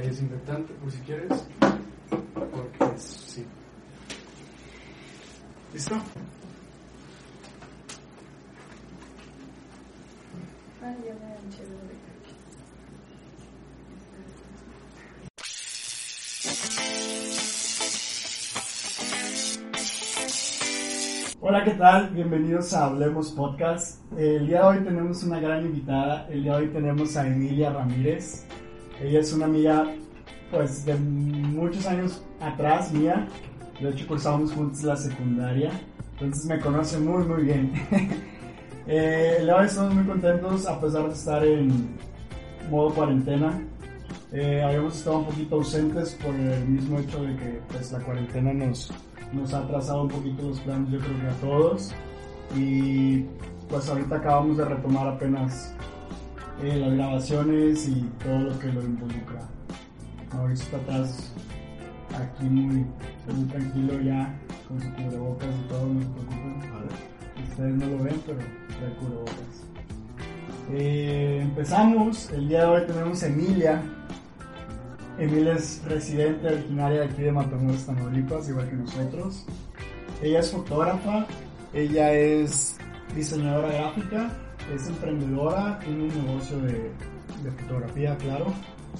hay desinfectante por si quieres. Porque sí. ¿Listo? Hola, ¿qué tal? Bienvenidos a Hablemos Podcast. El día de hoy tenemos una gran invitada. El día de hoy tenemos a Emilia Ramírez. Ella es una amiga, pues, de muchos años atrás mía. De hecho, cursábamos juntos la secundaria. Entonces me conoce muy, muy bien. eh, estamos muy contentos a pesar de estar en modo cuarentena. Eh, habíamos estado un poquito ausentes por el mismo hecho de que pues, la cuarentena nos, nos ha atrasado un poquito los planes, yo creo que a todos. Y pues ahorita acabamos de retomar apenas eh, las grabaciones y todo lo que lo involucra. Mauricio está atrás, aquí muy, muy tranquilo ya, con su cubrebocas y todo, no se preocupen. Ustedes no lo ven, pero trae cubrebocas. Eh, empezamos, el día de hoy tenemos a Emilia. Emilia es residente originaria de aquí de Matamoros, Tamaulipas, igual que nosotros. Ella es fotógrafa, ella es diseñadora gráfica, es emprendedora, tiene un negocio de, de fotografía, claro,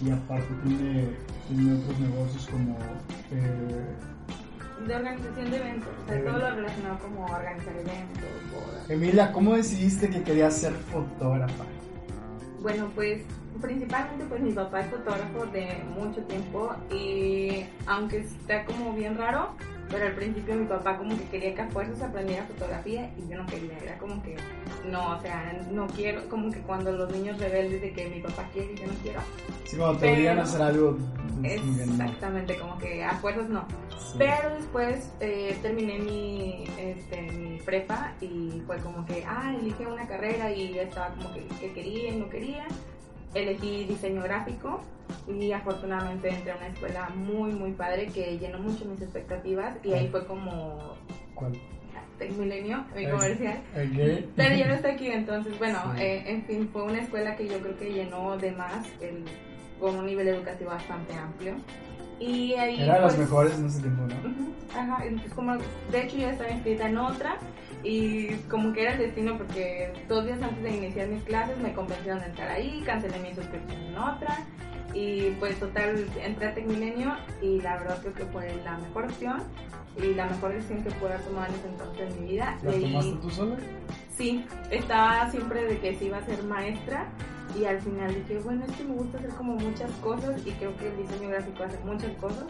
y aparte tiene, tiene otros negocios como... Eh, de organización de eventos, o sea, Eh. todo lo relacionado como organizar eventos, bodas. Emilia, ¿cómo decidiste que querías ser fotógrafa? Bueno, pues principalmente pues mi papá es fotógrafo de mucho tiempo y aunque está como bien raro, pero al principio mi papá como que quería que a fuerzas aprendiera fotografía y yo no quería, era como que no, o sea, no quiero, como que cuando los niños rebeldes de que mi papá quiere y yo no quiero, Sí, cuando te obligan a hacer algo... pues, exactamente, como que a fuerzas no. Sí. Pero después eh, terminé mi, este, mi prepa y fue como que, ah, elige una carrera y ya estaba como que, que quería y no quería. Elegí diseño gráfico y afortunadamente entré a una escuela muy, muy padre que llenó mucho mis expectativas y ahí fue como ¿Cuál? Tecmilenio, mi Ahí. comercial. Ok. Pero ya no está aquí, entonces, bueno, Sí. eh, en fin, fue una escuela que yo creo que llenó de más, el, con un nivel educativo bastante amplio. Y ahí, Era de pues, mejores en ese tiempo, ¿no? Ajá, entonces como, de hecho ya estaba inscrita en otra y como que era el destino porque dos días antes de iniciar mis clases me convencieron de entrar ahí, cancelé mi suscripción en otra y pues total entré a Tecmilenio y la verdad creo que fue la mejor opción y la mejor decisión que pude haber tomado en ese entonces en mi vida. ¿La Y- tomaste tú sola? Sí, estaba siempre de que sí iba a ser maestra y al final dije, bueno, es que me gusta hacer como muchas cosas y creo que el diseño gráfico hace muchas cosas,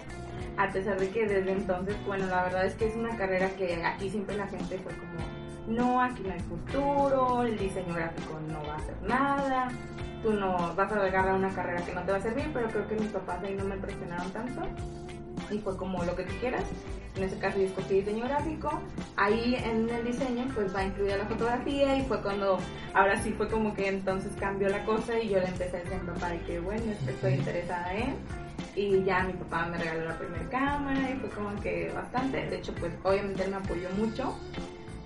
a pesar de que desde entonces, bueno, la verdad es que es una carrera que aquí siempre la gente fue como, no, aquí no hay futuro, el diseño gráfico no va a hacer nada, tú no vas a agarrar una carrera que no te va a servir, pero creo que mis papás ahí no me presionaron tanto y fue como lo que tú quieras. En ese caso yo escogí diseño gráfico. Ahí en el diseño pues va incluida la fotografía y fue cuando, ahora sí fue como que entonces cambió la cosa y yo le empecé a decir a mi papá de que bueno, es que estoy interesada en. Y ya mi papá me regaló la primera cámara y fue como que bastante. De hecho pues obviamente él me apoyó mucho.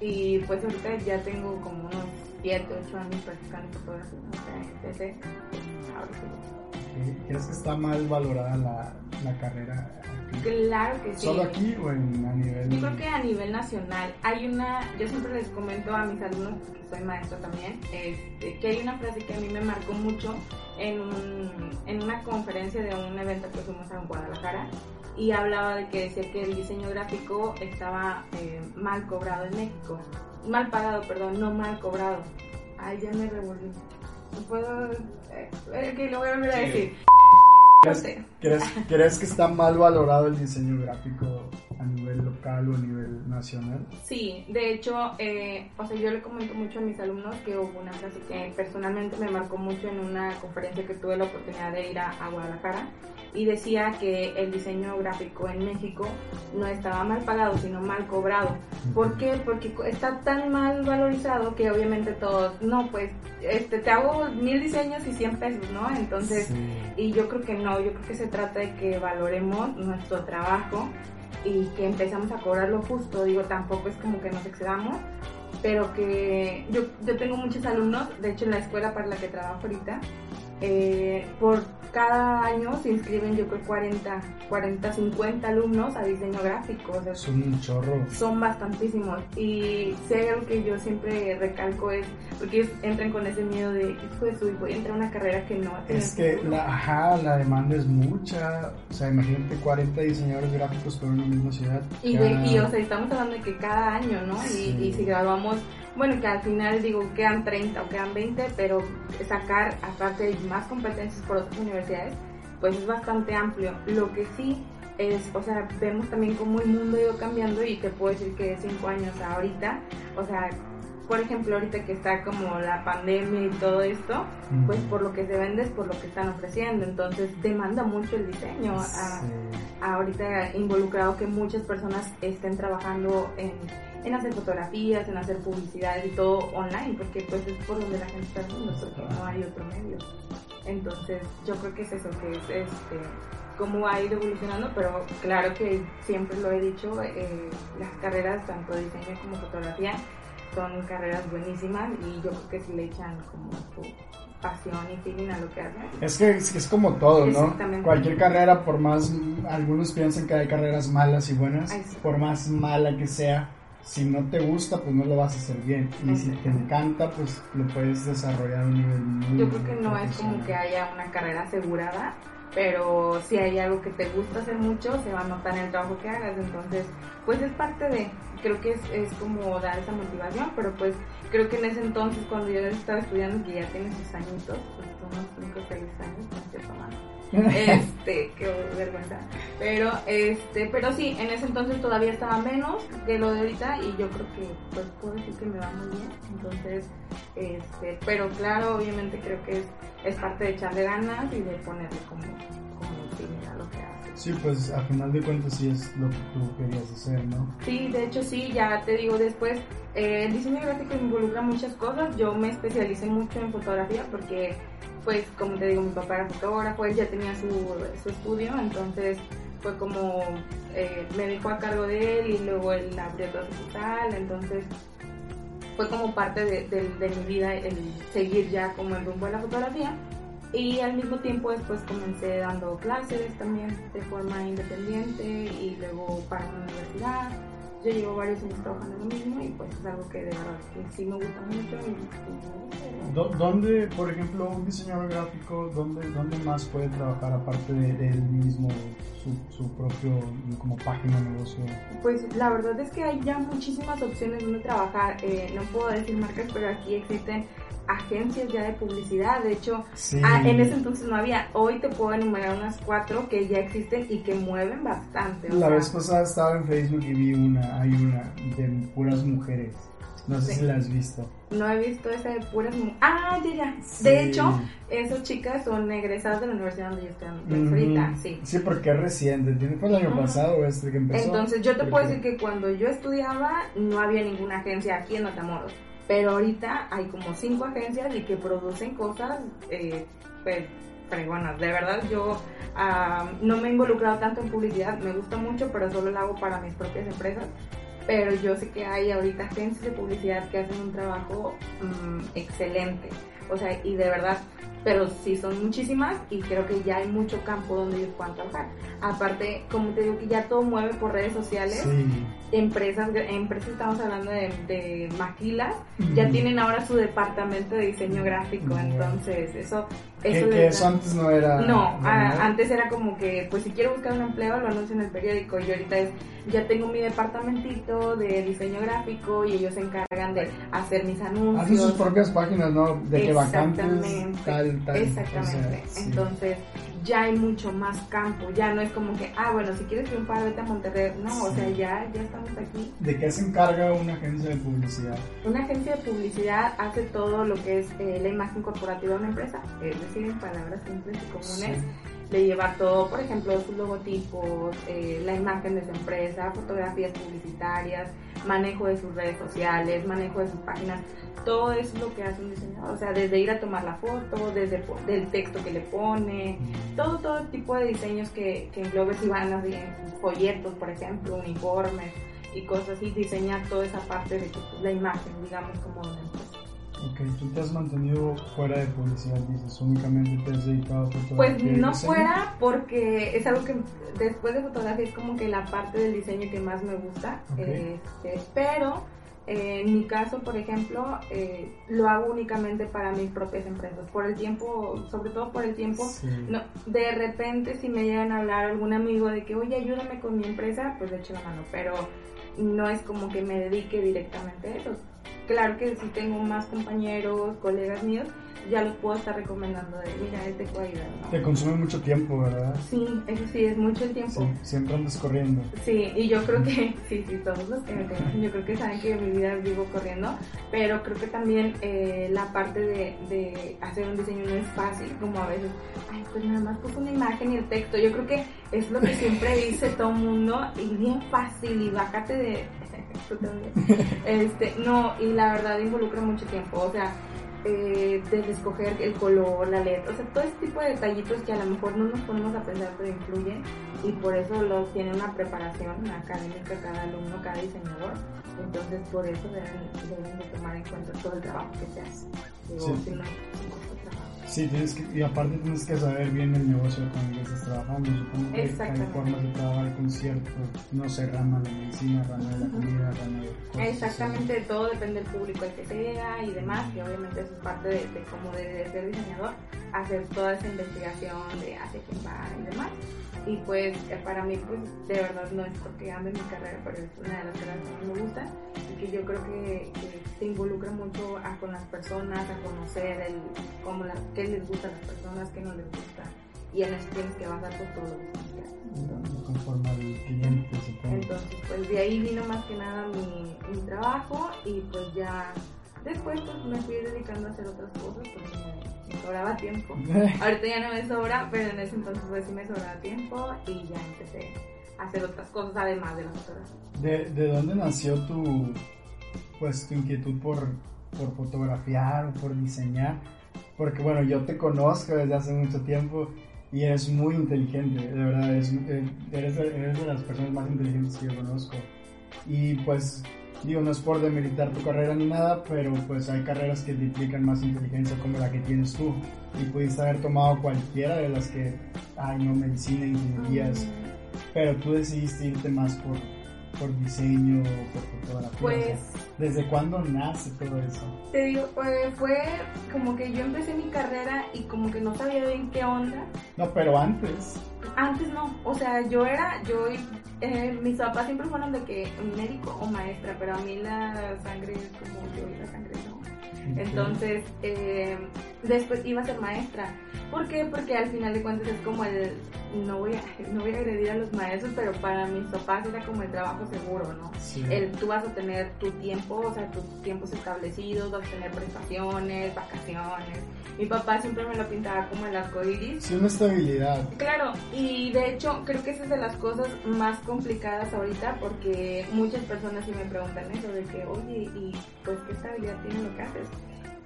Y pues ahorita ya tengo como unos 7, 8 años practicando fotografía. O sea, empecé. Ahora sí. ¿Crees que está mal valorada la, la carrera aquí? Claro que sí. ¿Solo aquí o en, a nivel...? Yo creo que a nivel nacional hay una, yo siempre les comento a mis alumnos, porque soy maestra también, este, que hay una frase que a mí me marcó mucho en, un- en una conferencia de un evento que fuimos a Guadalajara y hablaba de que decía que el diseño gráfico estaba eh, mal cobrado en México, mal pagado, perdón, no mal cobrado. Ay, ya me revolví. Puedo, eh, eh, que lo voy a volver a decir. No ¿Crees, sé. crees- crees que está mal valorado el diseño gráfico local? o a nivel nacional? Sí, de hecho, eh, o sea, yo le comento mucho a mis alumnos que hubo una frase que personalmente me marcó mucho en una conferencia que tuve la oportunidad de ir a, a Guadalajara y decía que el diseño gráfico en México no estaba mal pagado, sino mal cobrado. ¿Por qué? Porque está tan mal valorizado que obviamente todos, no, pues este, te hago mil diseños y 100 pesos, ¿no? Entonces, Sí. y yo creo que no, yo creo que se trata de que valoremos nuestro trabajo y que empezamos a cobrar lo justo. Digo, tampoco es como que nos excedamos, pero que yo, yo tengo muchos alumnos, de hecho en la escuela para la que trabajo ahorita, eh, por cada año se inscriben yo creo 40, 40, 50 alumnos a diseño gráfico. O sea, Es un chorro. son bastantísimos y si hay algo que yo siempre recalco es porque ellos entran con ese miedo de hijo de su voy a entrar a una carrera que no va a tener Es que futuro". la, ajá, la demanda es mucha. O sea, imagínate 40 diseñadores gráficos por una misma ciudad. y, de- y, o sea estamos hablando de que cada año no y, y si graduamos bueno que al final digo quedan 30 o quedan 20 pero sacar aparte de más competencias por otras universidades pues es bastante amplio. Lo que sí es, o sea, vemos también cómo el mundo ha ido cambiando y te puedo decir que de 5 años a ahorita, o sea, por ejemplo, ahorita que está como la pandemia y todo esto, pues por lo que se vende es por lo que están ofreciendo, entonces demanda mucho el diseño. a- ahorita involucrado que muchas personas estén trabajando en, en hacer fotografías, en hacer publicidades y todo online, porque pues es por donde la gente está haciendo, porque no hay otro medio. Entonces yo creo que es eso, que es este cómo ha ido evolucionando, pero claro que siempre lo he dicho, eh, las carreras, tanto diseño como fotografía, son carreras buenísimas y yo creo que si le echan como su pasión y feeling a lo que hacen, Es que es, es como todo, ¿no? Cualquier carrera, por más algunos piensan que hay carreras malas y buenas, Ay, sí. por más mala que sea, si no te gusta, pues no lo vas a hacer bien. Y si te encanta, pues lo puedes desarrollar a un nivel muy Yo creo que no es como que haya una carrera asegurada, pero si hay algo que te gusta hacer mucho, se va a notar en el trabajo que hagas. Entonces, pues es parte de, creo que es, es como dar esa motivación, pero pues creo que en ese entonces, cuando yo estaba estudiando, que ya tiene sus añitos, pues unos 5 o 6 años, no mano. Este, qué vergüenza. Pero, este, pero sí, en ese entonces todavía estaba menos de lo de ahorita y yo creo que, pues, puedo decir que me va muy bien. Entonces, este, pero claro, obviamente creo que es, es parte de echarle ganas y de ponerle como, como a lo que haces. Sí, pues a final de cuentas sí es lo que tú querías hacer, ¿no? Sí, de hecho sí, ya te digo después, eh, el diseño gráfico involucra muchas cosas, yo me especialicé mucho en fotografía porque, pues como te digo, mi papá era fotógrafo, él ya tenía su, su estudio, entonces fue como, eh, me dejó a cargo de él y luego él abrió otra sucursal, entonces fue como parte de, de- de mi vida el seguir ya como el rumbo de la fotografía. Y al mismo tiempo después comencé dando clases también de forma independiente y luego para la universidad. Yo llevo varios años trabajando en lo mismo y pues es algo que de verdad que sí me gusta mucho y, ¿Dónde, por ejemplo, un diseñador gráfico, dónde, dónde más puede trabajar aparte de él mismo, su, su propio como página de negocio? Pues la verdad es que hay ya muchísimas opciones donde trabajar. Eh, no puedo decir marcas, pero aquí existen agencias ya de publicidad. De hecho, Sí. ah, en ese entonces no había. Hoy te puedo enumerar unas cuatro que ya existen y que mueven bastante. La sea, vez pasada estaba en Facebook y vi una, hay una de puras mujeres. No sé Sí. si la has visto. No he visto esa de puras mu- Ah, ya, ya. Sí. De hecho, esas chicas son egresadas de la universidad donde yo estoy ahorita, sí. Sí, porque es reciente. ¿Tiene- ¿Fue el año pasado este que empezó? Entonces yo te Porque- puedo decir que cuando yo estudiaba no había ninguna agencia aquí en Matamoros, pero ahorita hay como cinco agencias y que producen cosas eh, pues, fregonas. De verdad yo ah, no me he involucrado tanto en publicidad, me gusta mucho, pero solo lo hago para mis propias empresas. Pero yo sé que hay ahorita agencias de publicidad que hacen un trabajo mm, excelente. O sea, y de verdad, pero sí son muchísimas y creo que ya hay mucho campo donde ellos puedan trabajar. Aparte, como te digo que ya todo mueve por redes sociales, Sí. empresas, empresas estamos hablando de, de maquilas, ya tienen ahora su departamento de diseño gráfico, entonces eso... Eso que eso antes no era. no, antes era como que, pues si quiero buscar un empleo, lo anuncio en el periódico. Y ahorita es, ya tengo mi departamentito de diseño gráfico y ellos se encargan de hacer mis Hacen sus anuncios. propias páginas, ¿no? De que vacantes, Exactamente. tal, tal. Exactamente. o sea, sí. Entonces, ya hay mucho más campo, ya no es como que, ah, bueno, si quieres triunfar, vete a Monterrey, no, o sea, ya, ya estamos aquí. ¿De qué se encarga una agencia de publicidad? Una agencia de publicidad hace todo lo que es eh, la imagen corporativa de una empresa, es decir, en palabras simples y comunes, de llevar todo, por ejemplo, sus logotipos, eh, la imagen de su empresa, fotografías publicitarias, manejo de sus redes sociales, manejo de sus páginas, todo eso es lo que hace un diseñador, o sea, desde ir a tomar la foto, desde el texto que le pone, todo, todo tipo de diseños que, que englobe si van así en folletos, por ejemplo, uniformes y cosas así, diseñar toda esa parte de pues, la imagen, digamos, como de. Ok, tú te has mantenido fuera de publicidad, dices, únicamente te has dedicado a fotografía. Pues no fuera porque es algo que después de fotografía es como que la parte del diseño que más me gusta, este, pero en mi caso, por ejemplo, eh, lo hago únicamente para mis propias empresas. Por el tiempo, sobre todo por el tiempo, no, de repente si me llegan a hablar algún amigo de que, oye, ayúdame con mi empresa, pues le echo la mano, pero no es como que me dedique directamente a eso. Claro que si tengo más compañeros, colegas míos, ya los puedo estar recomendando de, mira, este puede ayudar. Te consume mucho tiempo, ¿verdad? Sí, eso sí, es mucho el tiempo. Sí, siempre andas corriendo. Sí, y yo creo que, sí, sí, todos los que me conocen, yo creo que saben que mi vida vivo corriendo, pero creo que también eh, la parte de, de, hacer un diseño no es fácil, como a veces, ay, pues nada más puso una imagen y el texto. Yo creo que es lo que siempre dice todo el mundo, y bien fácil, y bájate de... este, no, y la verdad involucra mucho tiempo, o sea, eh, desde escoger el color, la letra, o sea, todo este tipo de detallitos que a lo mejor no nos ponemos a pensar pero influyen y por eso los tiene una preparación académica cada alumno, cada diseñador, entonces por eso deben, de tomar en cuenta todo el trabajo que se hace. Sí, tienes que, y aparte tienes que saber bien el negocio con el que estás trabajando. Supongo que hay formas de trabajar con cierto, no sé, rama de medicina, rama de la comida, rama de Exactamente, todo depende del público al que sea y demás, y obviamente eso es parte de, cómo debe ser diseñador, hacer toda esa investigación de hacia quién va y demás. Y pues eh, para mí, pues de verdad no es porque ame mi carrera, pero es una de las que me gusta y que yo creo que, se involucra mucho a, con las personas, a conocer el, cómo la, qué les gusta a las personas, qué no les gusta. Y en eso tienes que basar lo que Conforme al cliente, Entonces, pues de ahí vino más que nada mi, mi trabajo y pues ya después pues me fui dedicando a hacer otras cosas porque me, sobraba tiempo. Ahorita ya no me sobra, pero en ese entonces pues sí me sobraba tiempo y ya empecé a hacer otras cosas además de la fotografía. ¿De, de dónde nació tu, pues, tu inquietud por, por fotografiar o por diseñar? Porque bueno, yo te conozco desde hace mucho tiempo y eres muy inteligente, de verdad, eres, eh, eres, eres de las personas más inteligentes que yo conozco. Y pues digo, no es por demeritar tu carrera ni nada, pero pues hay carreras que te implican más inteligencia como la que tienes tú. Y pudiste haber tomado cualquiera de las que hay, no, medicina, ingenierías, pero tú decidiste irte más por, por diseño, por fotografía. Pues, ¿Desde cuándo nace todo eso? Te digo, fue como que yo empecé mi carrera y como que no sabía bien qué onda. No, pero antes. Antes no, o sea, yo era, yo, eh, mis papás siempre fueron de que médico o maestra, pero a mí la sangre es como yo y la sangre no. Entonces, eh, después iba a ser maestra. ¿Por qué? Porque al final de cuentas es como el, no voy a, no voy a agredir a los maestros, pero para mis papás era como el trabajo seguro, ¿no? El, tú vas a tener tu tiempo, o sea, tus tiempos establecidos, vas a tener prestaciones, vacaciones. Mi papá siempre me lo pintaba como el arco iris. Sí, una estabilidad. Claro, y de hecho creo que esa es de las cosas más complicadas ahorita porque muchas personas sí me preguntan eso, de que, oye, ¿y pues qué estabilidad tiene lo que haces?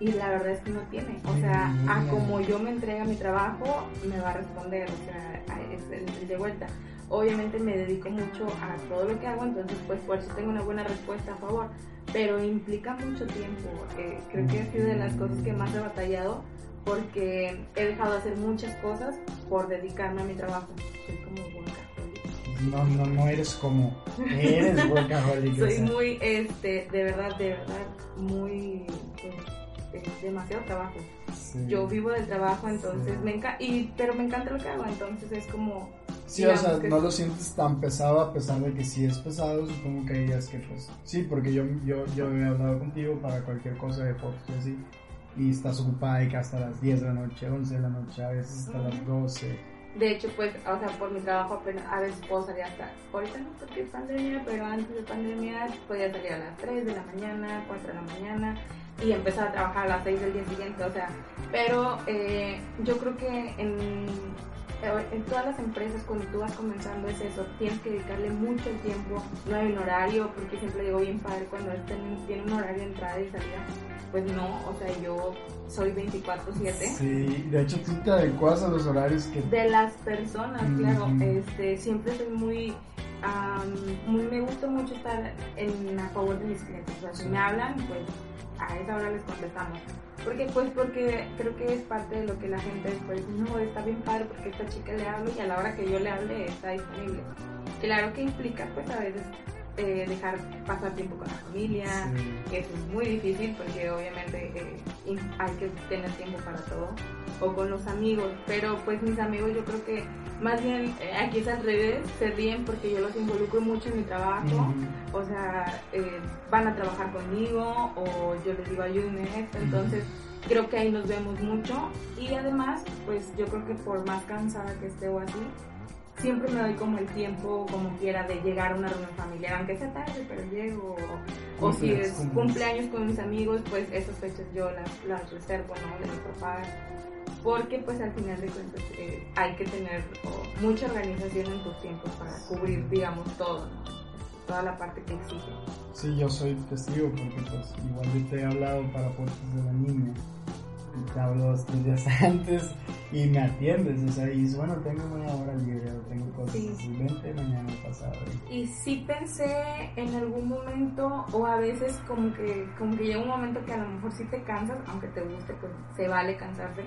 Y la verdad es que no tiene. O sea, a como yo me entrega mi trabajo, me va a responder, o sea, es de vuelta. Obviamente me dedico mucho a todo lo que hago, entonces pues por eso tengo una buena respuesta a favor, pero implica mucho tiempo. Eh, creo que ha sido de las cosas que más he batallado porque he dejado de hacer muchas cosas por dedicarme a mi trabajo. Soy como. No, no, no eres como, eres workaholic. Soy muy, este, de verdad, de verdad, muy... Pues, es demasiado trabajo. Yo vivo del trabajo, entonces me encanta, y, pero me encanta lo que hago, entonces es como... Sí, o sea, no lo sientes tan pesado a pesar de que sí es pesado, supongo que días que pues... Sí, porque yo, yo, yo he hablado contigo para cualquier cosa de fotos y así, y estás ocupada y que hasta las 10 de la noche, 11 de la noche, a veces hasta las 12 De hecho, pues, o sea, por mi trabajo apenas, a veces puedo salir hasta, ahorita no porque es pandemia, pero antes de pandemia podía salir a las 3 de la mañana, 4 de la mañana y empezar a trabajar a las 6 del día siguiente, o sea, pero eh, yo creo que en, en todas las empresas cuando tú vas comenzando es eso, tienes que dedicarle mucho tiempo, no hay un horario, porque siempre digo bien padre cuando tiene un horario de entrada y salida, pues no, o sea, yo soy 24/7. Sí, de hecho tú te adecuas a los horarios que... De las personas, claro, este, siempre soy muy... muy, me gusta mucho estar en a favor de mis clientes. O sea, si me hablan, pues a esa hora les contestamos. Porque pues porque creo que es parte de lo que la gente después no, está bien padre porque esta chica le hablo y a la hora que yo le hable está disponible. Claro que implica pues a veces eh, dejar pasar tiempo con la familia, que eso es muy difícil porque obviamente eh, hay que tener tiempo para todo, o con los amigos, pero pues mis amigos yo creo que más bien eh, aquí es al revés, se ríen porque yo los involucro mucho en mi trabajo, o sea, van a trabajar conmigo o yo les digo ayúdenme esto, entonces creo que ahí nos vemos mucho y además pues yo creo que por más cansada que esté o así, siempre me doy como el tiempo, como quiera, de llegar a una reunión familiar, aunque sea tarde, pero llego. O, si es cumpleaños con mis amigos, pues esas fechas yo las, las reservo, ¿no? De mis papás. Porque pues al final de cuentas eh, hay que tener mucha organización en tus tiempos para cubrir, digamos, todo, ¿no? Toda la parte que exige. Sí, yo soy testigo porque pues igual yo te he hablado para puertas de la niña te hablo dos, tres días antes y me atiendes, o sea, y dices, bueno, tengo una hora libre, tengo cosas, sí. vente mañana pasado. Y sí pensé en algún momento, o a veces como que, como que llega un momento que a lo mejor sí te cansas, aunque te guste, pues se vale cansarse.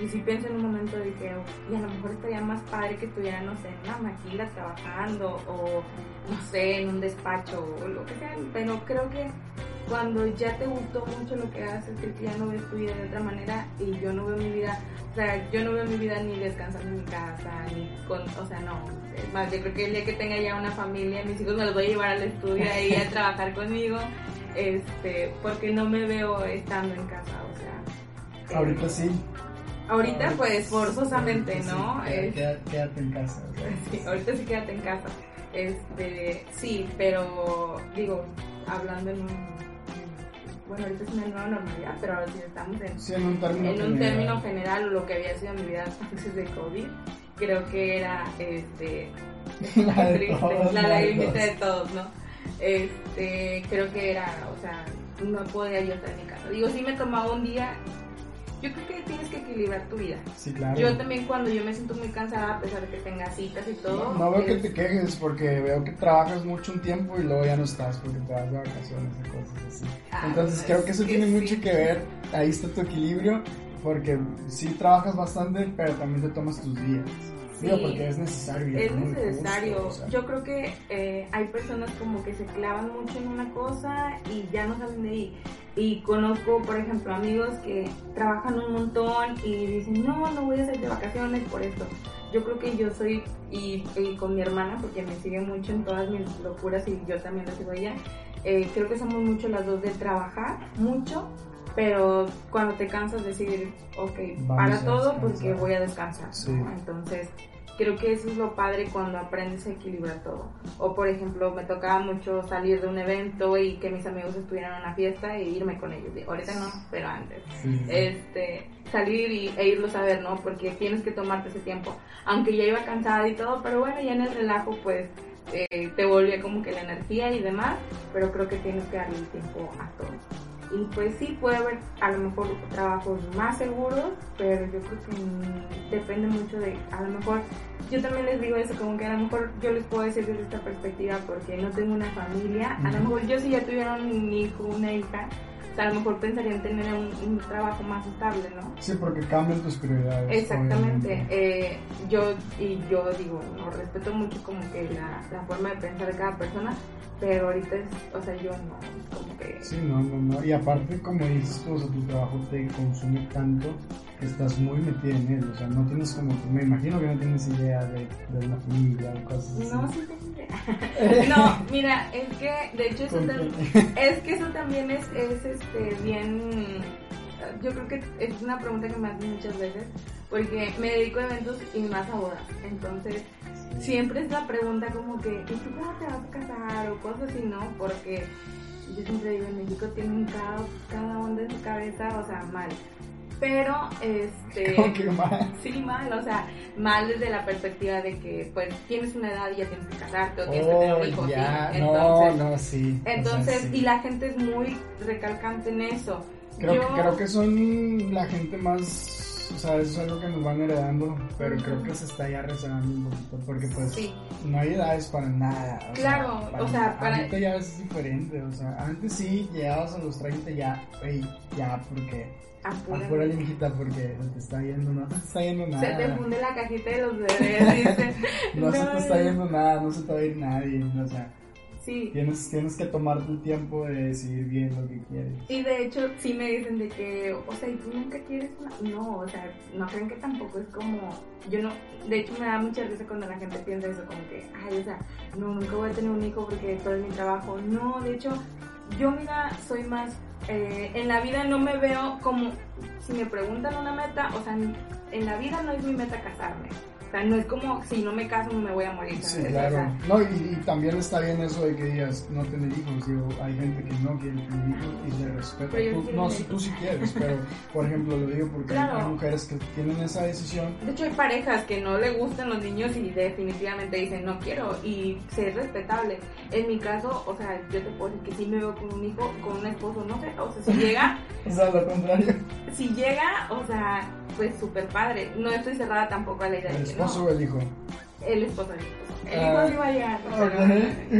Y sí pensé en un momento de que, y a lo mejor estaría más padre que estuviera, no sé, en una maquila trabajando, o no sé, en un despacho, o lo que sea, pero creo que cuando ya te gustó mucho lo que haces, que ya no ves tu vida de otra manera y yo no veo mi vida, o sea, yo no veo mi vida ni descansando en mi casa, ni con, o sea, no, más, yo creo que el día que tenga ya una familia, mis hijos me los voy a llevar al estudio ahí a trabajar conmigo, este, porque no me veo estando en casa, o sea. Ahorita sí. Ahorita, pues forzosamente, ¿no? quédate, en casa. Sí, ahorita sí quédate en casa. Este, sí, pero digo, hablando en un bueno, ahorita es una nueva normalidad, pero ahora sí estamos en, un, término, en un término general, o lo que había sido mi vida antes de COVID, creo que era este, la, de todos, la lagrimita de todos, ¿no? Este, creo que era, o sea, no podía yo estar en mi casa. Digo, sí me tomaba un día yo creo que tienes que equilibrar tu vida. Sí, claro. Yo también cuando yo me siento muy cansada, a pesar de que tenga citas y todo. No, veo que te quejes porque veo que trabajas mucho un tiempo y luego ya no estás porque te vas de vacaciones y cosas así. Ah, Entonces creo que eso tiene mucho que ver, ahí está tu equilibrio, porque sí trabajas bastante, pero también te tomas tus días. Sí, porque es necesario. Es necesario. Yo creo que eh, hay personas como que se clavan mucho en una cosa y ya no salen de ahí. Y conozco, por ejemplo, amigos que trabajan un montón y dicen, no, no voy a hacer de vacaciones por esto. Yo creo que yo soy, y, con mi hermana, porque me sigue mucho en todas mis locuras y yo también la sigo ella, eh, creo que somos mucho las dos de trabajar mucho, pero cuando te cansas decir, ok, para todo porque voy a descansar. Entonces, creo que eso es lo padre cuando aprendes a equilibrar todo. O por ejemplo, me tocaba mucho salir de un evento y que mis amigos estuvieran en una fiesta e irme con ellos. Ahorita no, pero antes. Este, salir y, e irlos a ver, ¿no? Porque tienes que tomarte ese tiempo. Aunque ya iba cansada y todo, pero bueno, ya en el relajo pues eh, te volvía como que la energía y demás, pero creo que tienes que darle el tiempo a todo. Y pues sí, puede haber a lo mejor trabajos más seguros, pero yo creo que depende mucho de, a lo mejor, yo también les digo eso, como que a lo mejor yo les puedo decir desde esta perspectiva porque no tengo una familia, a lo mejor yo si ya tuviera un hijo, una hija, a lo mejor pensaría en tener un, trabajo más estable, ¿no? Sí, porque cambian tus prioridades. Exactamente. Eh, yo, y yo digo, no, respeto mucho como que la, la forma de pensar de cada persona, pero ahorita es, o sea, yo no, como que... Sí, no, no, no, y aparte, como dices o sea, tu trabajo te consume tanto que estás muy metida en él, o sea, no tienes como, me imagino que no tienes idea de, de una familia o cosas así. No, sí tengo idea. no, mira, es que, de hecho, eso, también, es que eso también es, es este, bien, yo creo que es una pregunta que me hacen muchas veces, porque me dedico a eventos y más a bodas. Entonces, siempre es la pregunta como que, ¿y tú cómo te vas a casar? O cosas así, ¿no? Porque yo siempre digo, en México tienen cada, cada onda en su cabeza, o sea, mal. Pero, este... ¿Cómo que mal? Sí, mal, o sea, mal desde la perspectiva de que, pues, tienes una edad y ya tienes que casarte o tienes que tener Oh, un hijo, ya, ¿sí? no, Entonces, no, sí. o sea, entonces, sí. y la gente es muy recalcante en eso. Creo, Yo- que, creo que son la gente más, o sea, eso es algo que nos van heredando, pero creo que se está ya rezagando un poquito, porque pues Sí. no hay edades para nada. o Claro, sea, o sea, para- Ahorita ya es diferente, o sea, antes sí, llegabas a los 30 ya, ey, ya, porque, Apúrate. afuera limita porque se te está yendo, no te está yendo nada. Se te funde la cajita de los bebés, dice. No se te está yendo nada, no se te va a ir nadie, o sea, Sí. tienes, tienes que tomarte el tiempo de decidir bien lo que quieres. Y de hecho, sí me dicen de que, o sea, ¿y tú nunca quieres una? No, o sea, no creen que tampoco es como. Yo no. De hecho, me da mucha risa cuando la gente piensa eso, como que, ay, o sea, no, nunca voy a tener un hijo porque todo es mi trabajo. No, de hecho, yo, mira, soy más. eh, en la vida no me veo como. Si me preguntan una meta, o sea, en la vida no es mi meta casarme. O sea, no es como si no me caso me voy a morir. Sí, ¿sabes? O claro. sea, No, y, y también está bien eso de que digas no tener hijos. Digo, hay gente que no quiere tener hijos y se respeta. Tú- quiero no, tú sí quieres, pero por ejemplo lo digo porque hay- Claro. hay mujeres que tienen esa decisión. De hecho, hay parejas que no le gustan los niños y definitivamente dicen no quiero y ser respetable. En mi caso, o sea, yo te puedo decir que sí me veo con un hijo, con un esposo, no sé, o sea, si llega, O sea, lo contrario. si llega, o sea, pues súper padre. No estoy cerrada tampoco a la idea de que esposo no. o el hijo. El esposo, el Ah, hijo sí va a llegar,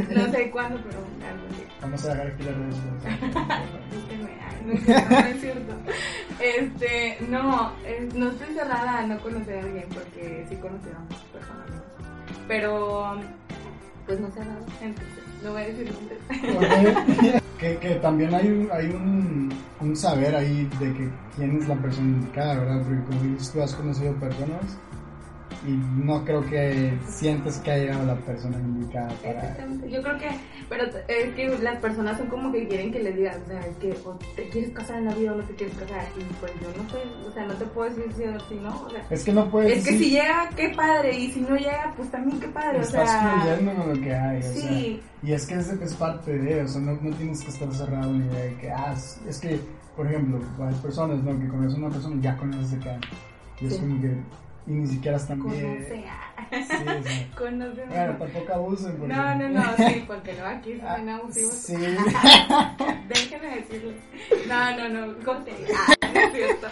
no sé cuándo, pero algún día. Vamos a dejar aquí. Búsquenme. Ay, No es cierto. Este, no, es- no estoy cerrada a no conocer a alguien porque sí conocieron personalmente. Pero, pues no sé nada, entonces no voy a decir nombres. Que, que también hay, un, hay un, un saber ahí de que quién es la persona indicada, ¿verdad? Porque como dices, tú has conocido personas y no creo que sientes que ha llegado la persona indicada para... Exactamente. Yo creo que, pero es que las personas son como que quieren que les digas, o sea, que o te quieres casar en la vida o no te quieres casar. Y pues yo no soy, o sea, no te puedo decir si o si no. O sea, Es que no puedes es que si llega, qué padre. Y si no llega, pues también qué padre. O Estás sea, fluyendo con lo que hay, o sí. sea, y es que es, es parte de, o sea, no, no tienes que estar cerrado ni idea de que, ah, es, que, por ejemplo, hay personas, ¿no? Que conocen a una persona y ya conoces de qué y es Sí. como que, y ni siquiera están bien, ah, sí, sea, conoce. bueno, tampoco abusen, porque, No, no, no, sí, porque no, aquí se Ah, ven abusivos. sí, Déjenme decirles. No, no, no, corte. Ah, no es cierto.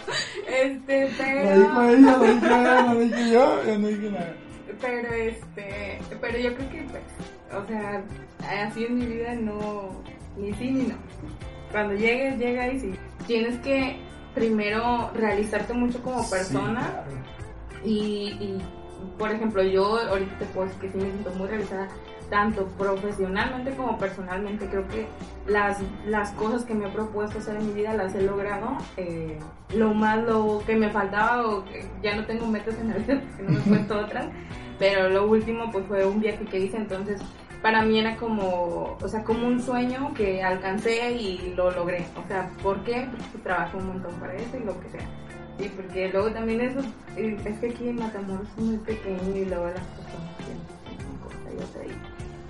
Este, lo dijo pero. ella, lo dije ella, no dije yo, yo no dije nada. Pero este. Pero yo creo que, pues. O sea, así en mi vida no. Ni sí ni no. Cuando llegues, llega y sí. Tienes que primero realizarte mucho como Sí, persona. claro. Y, por ejemplo, yo ahorita te puedo decir que sí me siento muy realizada, tanto profesionalmente como personalmente. Creo que las, las cosas que me he propuesto hacer en mi vida las he logrado. Eh, lo más, lo que me faltaba, o que ya no tengo metas en la vida porque no me he otras, pero lo último pues fue un viaje que hice, entonces para mí era como, o sea, como un sueño que alcancé y lo logré. O sea, ¿por qué? Porque trabajé un montón para eso y lo que sea. Y porque luego también eso, eh, es que aquí en Matamoros es muy pequeño y luego las personas tienen una cosa y otra.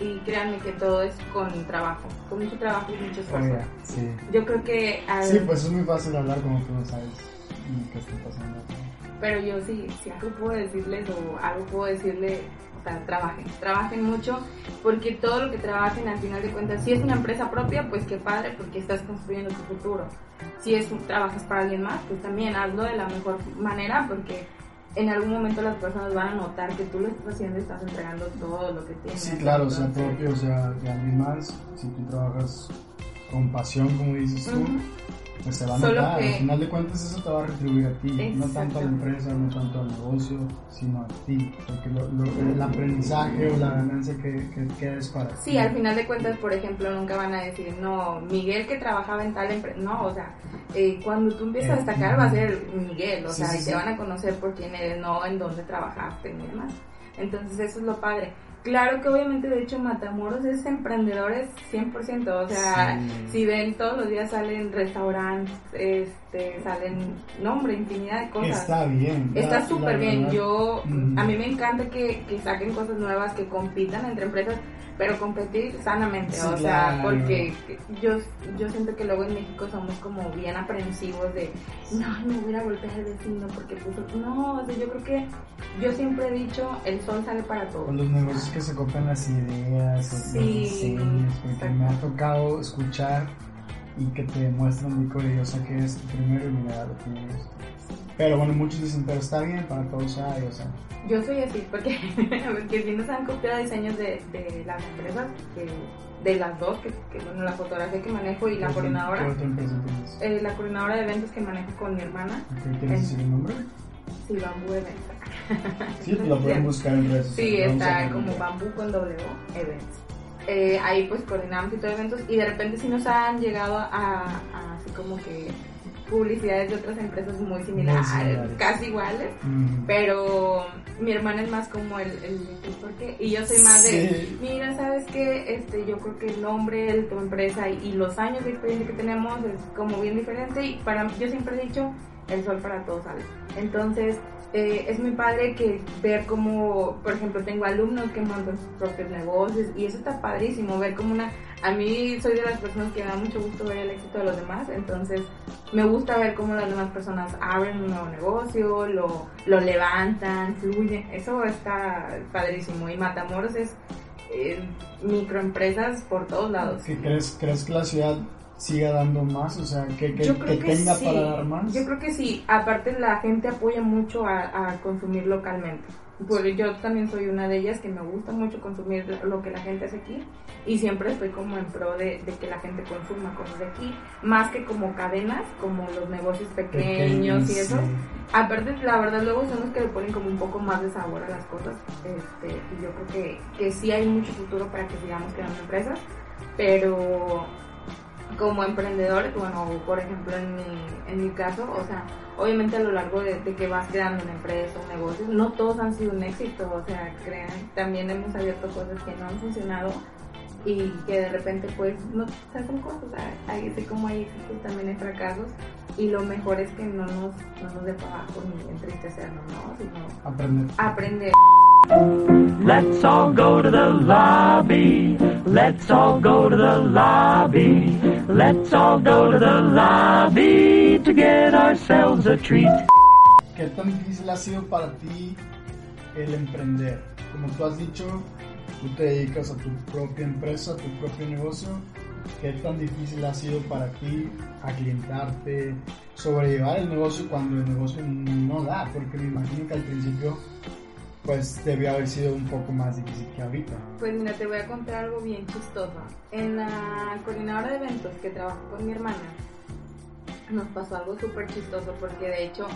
Y, y créanme que todo es con trabajo, con mucho trabajo y mucho esfuerzo. Oiga, sí. Yo creo que... al- Sí, pues es muy fácil hablar como tú no sabes qué está pasando. Pero yo sí, si algo puedo decirles o algo puedo decirle, o sea, trabajen, trabajen mucho, porque todo lo que trabajen al final de cuentas, si es una empresa propia, pues qué padre, porque estás construyendo tu futuro. Si es trabajas para alguien más, pues también hazlo de la mejor manera, porque en algún momento las personas van a notar que tú lo estás haciendo y estás entregando todo lo que tienes. Sí, claro, sea Entonces, propio, sea de alguien más, si tú trabajas con pasión, como dices tú. Pues se va a Solo notar. que- Al final de cuentas eso te va a retribuir a ti, no tanto a la empresa, no tanto al negocio, sino a ti, porque lo- lo- el aprendizaje o la ganancia que, que es para ti. Sí, al final de cuentas, por ejemplo, nunca van a decir, no, Miguel que trabajaba en tal empresa. No, o sea, eh, cuando tú empiezas a destacar va a ser Miguel, o Sí, sea, sí, y sí. te van a conocer por quién eres, no en dónde trabajaste ni demás. Entonces eso es lo padre. Claro que obviamente, de hecho, Matamoros es emprendedores 100%, o sea, Sí. si ven todos los días salen restaurantes, este, salen, no hombre, infinidad de cosas. Está bien. Está súper bien. Yo, Mm. a mí me encanta que, que saquen cosas nuevas, que compitan entre empresas, pero competir sanamente. Sí, o sea, claro. porque yo, yo siento que luego en México somos como bien aprensivos de, no, me voy a golpear al vecino porque puso. No, o sea, yo creo que yo siempre he dicho, el sol sale para todos. Con los negocios que se copian las ideas, los Sí, diseños, porque exacto. me ha tocado escuchar y que te demuestran muy curiosa que es primero y mira lo tienes. Pero bueno, muchos dicen, pero está bien, para todos hay, o sea. Yo soy así, porque, porque sí nos han copiado diseños de, de las empresas, que, de las dos, que, que, bueno, la fotografía que manejo y la ¿qué coordinadora. ¿Qué otra empresa tienes? Eh, la coordinadora de eventos que manejo con mi hermana, ¿Quieres decir el nombre? sí, Bambú Events. Sí, pues lo pueden buscar en redes Sí, sociales. Está como Bambú con W Events. Eh, ahí pues coordinamos y todo eventos y de repente sí nos han llegado a, a así como que publicidades de otras empresas muy similares, similares. casi iguales. Mm. Pero mi hermana es más como el, el ¿por qué? Y yo soy más de, mira, ¿sabes qué? Este, yo creo que el nombre de tu empresa y, y los años de experiencia que tenemos es como bien diferente y para mí, yo siempre he dicho, el sol para todos sale. Entonces, eh, es muy padre que ver cómo, por ejemplo, tengo alumnos que montan sus propios negocios y eso está padrísimo, ver como una... A mí soy de las personas que me da mucho gusto ver el éxito de los demás, entonces me gusta ver cómo las demás personas abren un nuevo negocio, lo, lo levantan, fluyen, eso está padrísimo. Y Matamoros es eh, microempresas por todos lados. ¿Qué crees, ¿Crees que la ciudad siga dando más? O sea, que, que, que tenga sí. para dar más. Yo creo que sí. Aparte la gente apoya mucho a, a consumir localmente. Porque yo también soy una de ellas que me gusta mucho consumir lo que la gente hace aquí y siempre estoy como en pro de, de que la gente consuma cosas de aquí, más que como cadenas, como los negocios pequeños, y eso. sí. Aparte, la verdad, luego son los que le ponen como un poco más de sabor a las cosas. Este, y yo creo que, que sí hay mucho futuro para que sigamos creando empresas, pero como emprendedores, bueno, por ejemplo, en mi, en mi caso, o sea, obviamente a lo largo de, de que vas creando una empresa, un negocio, no todos han sido un éxito, o sea, crean, también hemos abierto cosas que no han funcionado y que de repente pues no son cosas, o sea, hay, así como hay éxitos también hay fracasos y lo mejor es que no nos, no nos dé para abajo ni entristecernos, ¿no? Sino Aprender. aprender. Let's all go to the lobby. Let's all go to the lobby. Let's all go to the lobby to get ourselves a treat. ¿Qué tan difícil ha sido para ti el emprender? Como tú has dicho, tú te dedicas a tu propia empresa, a tu propio negocio. ¿Qué tan difícil ha sido para ti aclientarte, sobrellevar el negocio cuando el negocio no da? Porque me imagino que al principio pues debió haber sido un poco más difícil que ahorita. Pues mira, te voy a contar algo bien chistoso. En la coordinadora de eventos que trabajo con mi hermana, nos pasó algo súper chistoso porque de hecho,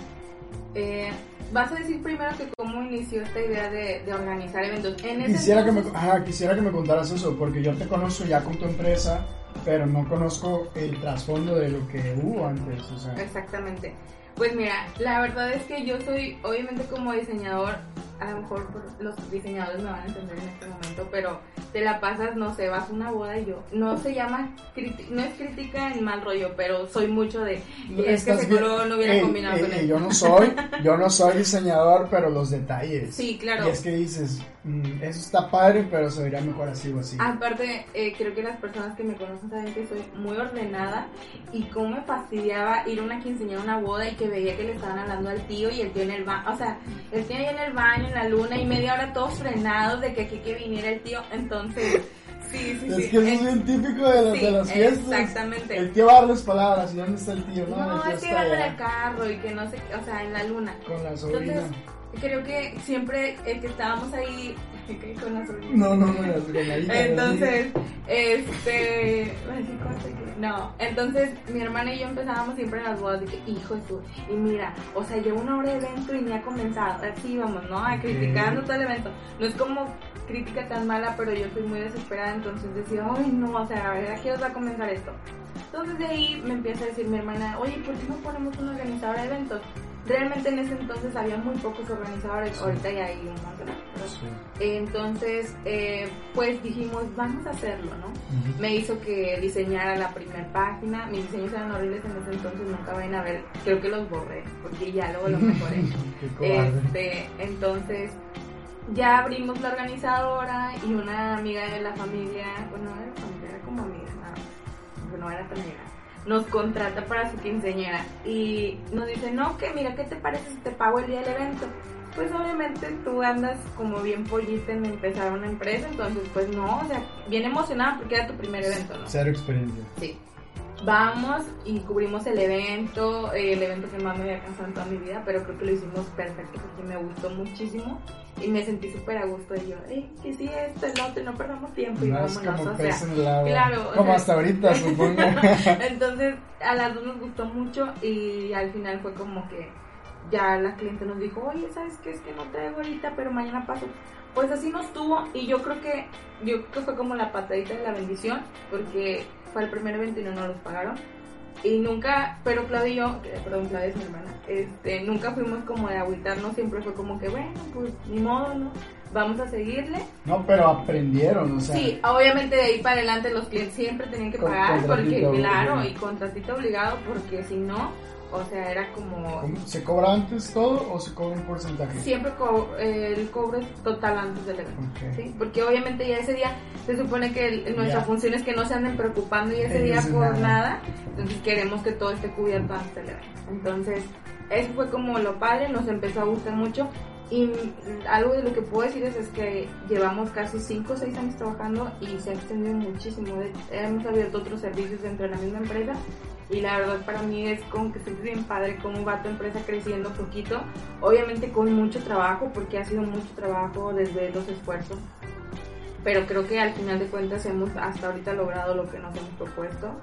eh, vas a decir primero que cómo inició esta idea de, de organizar eventos. En ese Quisiera que, me, ajá, quisiera que me contaras eso, porque yo te conozco ya con tu empresa, pero no conozco el trasfondo de lo que hubo antes. O sea, Exactamente. Pues mira, la verdad es que yo soy, obviamente como diseñador, a lo mejor los diseñadores me van a entender en este momento, pero te la pasas, no sé, vas a una boda y yo, no se llama, no es crítica en mal rollo, pero soy mucho de, y es que color no hubiera Ey, combinado ey, con ey, él. Yo no soy, yo no soy diseñador, pero los detalles. Sí, claro. Y es que dices, mm, eso está padre, pero se vería mejor así o así. Aparte, eh, creo que las personas que me conocen saben que soy muy ordenada y cómo me fastidiaba ir a una quinceañera a una boda y que veía que le estaban hablando al tío y el tío en el baño, o sea, el tío ahí en el baño, en la luna y media hora todos frenados de que aquí que viniera el tío, entonces, sí, sí, es sí. que eso Eh, es bien típico de, sí, de las fiestas. exactamente. El tío va a dar las palabras, ¿y dónde está el tío? No, el No, tío es que está en el carro y que no sé, o sea, en la luna. con la sobrina. Entonces, creo que siempre eh, que estábamos ahí con la sobrina. No, no, no, con la hija. Entonces, este, no, entonces mi hermana y yo empezábamos siempre en las bodas de que, hijo de su, y mira, o sea, lleva una hora de evento y ni ha comenzado, así vamos, ¿no? A criticando todo el evento. No es como crítica tan mala, pero yo soy muy desesperada, entonces decía, ay, no, o sea, a ver, ¿a qué os va a comenzar esto? Entonces de ahí me empieza a decir mi hermana, oye, ¿por qué no ponemos una organizadora de eventos? Realmente en ese entonces había muy pocos organizadores, Sí. ahorita ya hay un montón. Sí. Entonces, eh, pues dijimos, vamos a hacerlo, ¿no? Me hizo que diseñara la primera página. Mis diseños eran horribles en ese entonces, nunca vayan a ver. Creo que los borré, porque ya luego los mejoré. Este, entonces, ya abrimos la organizadora y una amiga de la familia, bueno, no era familia, era como amiga, no, no era tan amiga, nos contrata para su quinceañera y nos dice, no, que mira, ¿qué te parece si te pago el día del evento? Pues obviamente tú andas como bien pollita en empezar una empresa, entonces pues no, o sea, bien emocionada porque era tu primer evento, ¿no? Cero experiencia. Sí. Vamos y cubrimos el evento, eh, el evento que más me había cansado en toda mi vida, pero creo que lo hicimos perfecto porque me gustó muchísimo y me sentí súper a gusto. Y yo, "Ey, que sí, esto, el otro, y no perdamos tiempo y No es vámonos. como o sea, claro, Como sea- hasta ahorita, supongo. entonces, a las dos nos gustó mucho y al final fue como que ya la cliente nos dijo, oye, ¿sabes qué? Es que no traigo ahorita, pero mañana paso. Pues así nos tuvo y yo creo que yo creo que fue como la patadita de la bendición porque fue el primer evento y no nos los pagaron. Y nunca, pero Claudia y yo, perdón, Claudia es mi hermana, este, nunca fuimos como de agüitarnos, siempre fue como que, bueno, pues ni modo, ¿no? Vamos a seguirle. No, pero aprendieron, o sea. Sí, obviamente de ahí para adelante los clientes siempre tenían que pagar porque claro, obligado. y contratito obligado porque si no, o sea, era como. ¿Se cobra antes todo o se cobra un porcentaje? siempre co- eh, el cobro es total antes del evento. Porque obviamente ya ese día se supone que el- nuestra función es que no se anden preocupando y ese día por nada. nada, entonces queremos que todo esté cubierto antes del evento. Entonces, eso fue como lo padre, nos empezó a gustar mucho y algo de lo que puedo decir es, que llevamos casi 5 o 6 años trabajando y se ha extendido muchísimo. Hemos abierto otros servicios dentro de la misma empresa y la verdad para mí es como que estoy bien padre cómo va tu empresa creciendo poquito, obviamente con mucho trabajo porque ha sido mucho trabajo desde los esfuerzos, pero creo que al final de cuentas hemos hasta ahorita logrado lo que nos hemos propuesto,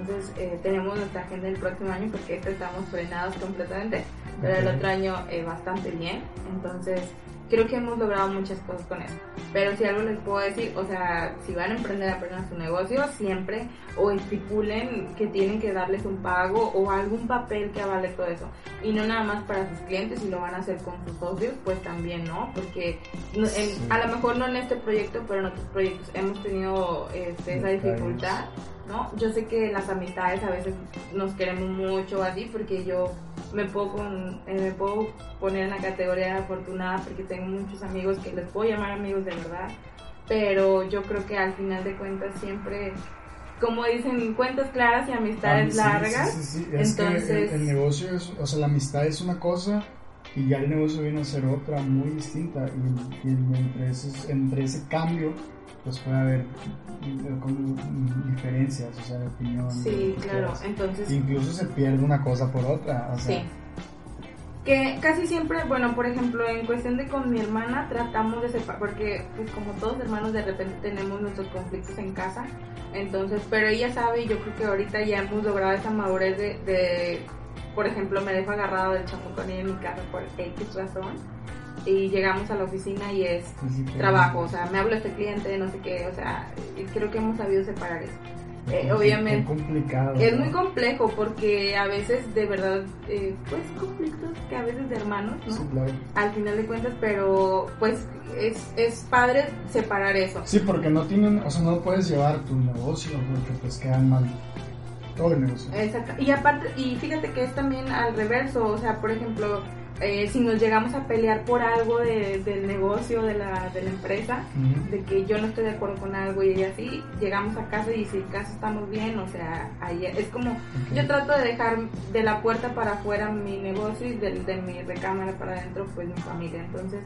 entonces eh, tenemos nuestra agenda del próximo año porque este estamos frenados completamente, pero el otro año eh, bastante bien, entonces creo que hemos logrado muchas cosas con eso. Pero si algo les puedo decir, o sea, si van a emprender apenas su negocio, siempre o estipulen que tienen que darles un pago o algún papel que avale todo eso. Y no nada más para sus clientes, si lo van a hacer con sus socios, pues también, ¿no? Porque en- Sí. a lo mejor no en este proyecto, pero en otros proyectos hemos tenido este, esa dificultad. ¿No? Yo sé que las amistades a veces nos queremos mucho así porque yo me puedo, con- eh, me puedo poner en la categoría de afortunada porque tengo muchos amigos que les puedo llamar amigos de verdad, pero yo creo que al final de cuentas siempre, como dicen, cuentas claras y amistades Ah, sí, largas. Sí, sí, Entonces- el, el negocio es, o sea, la amistad es una cosa y ya el negocio viene a ser otra muy distinta y, y entre, esos- entre ese cambio pues puede haber eh, diferencias, o sea, de opinión. Sí, claro, quieras. entonces... Incluso se pierde una cosa por otra, o sea, Sí. Que casi siempre, bueno, por ejemplo, en cuestión de con mi hermana tratamos de separar, porque pues como todos hermanos de repente tenemos nuestros conflictos en casa, entonces, pero ella sabe y yo creo que ahorita ya hemos logrado esa madurez de, de, por ejemplo, me dejo agarrado del chamuco con ella en mi casa por X razón y llegamos a la oficina y es trabajo, o sea, me habla este cliente, no sé qué, o sea, creo que hemos sabido separar eso. eh, obviamente. qué complicado. Es muy complejo porque a veces de verdad, eh, pues conflictos que a veces de hermanos, ¿no? Sí, claro. Al final de cuentas, pero pues es, es padre separar eso. Sí, porque no tienen, o sea, no puedes llevar tu negocio porque pues quedan mal todo el negocio. Exacto. Y aparte, y fíjate que es también al reverso, o sea, por ejemplo, eh, si nos llegamos a pelear por algo de- del negocio, de la, de la empresa, de que yo no estoy de acuerdo con algo y ella sí, llegamos a casa y si en casa estamos bien, o sea, ahí es como. Yo trato de dejar de la puerta para afuera mi negocio y de, de mi recámara para adentro pues mi familia. Entonces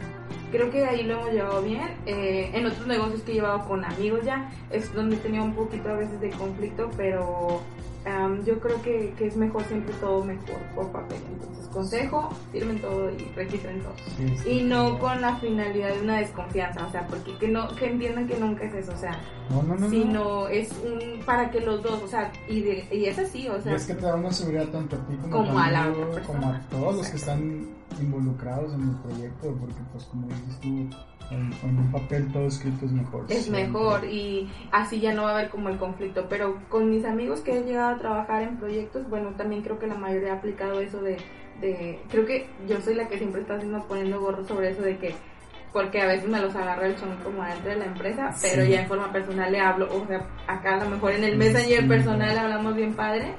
creo que ahí lo hemos llevado bien. Eh, en otros negocios que he llevado con amigos ya es donde he tenido un poquito a veces de conflicto, pero am, yo creo que, que es mejor siempre todo mejor por papel. Entonces consejo, firmen todo y registren todo. Sí, sí. Y no con la finalidad de una desconfianza, o sea, porque que no que entiendan que nunca es eso, o sea, No, no, no. no. sino es un para que los dos, o sea, y, de, y es así, o Y sea, es que te da una seguridad tanto a ti como, a la otra como a todos los que están involucrados en el proyecto, porque pues como dices tú, en- con un papel todo escrito es mejor. es siempre. mejor y así ya no va a haber como el conflicto. Pero con mis amigos que he llegado a trabajar en proyectos, bueno, también creo que la mayoría ha aplicado eso de de, creo que yo soy la que siempre está haciendo poniendo gorro sobre eso de que porque a veces me los agarra el son como adentro de la empresa, pero Sí. ya en forma personal le hablo, o sea, acá a lo mejor en el messenger Sí. personal hablamos bien padre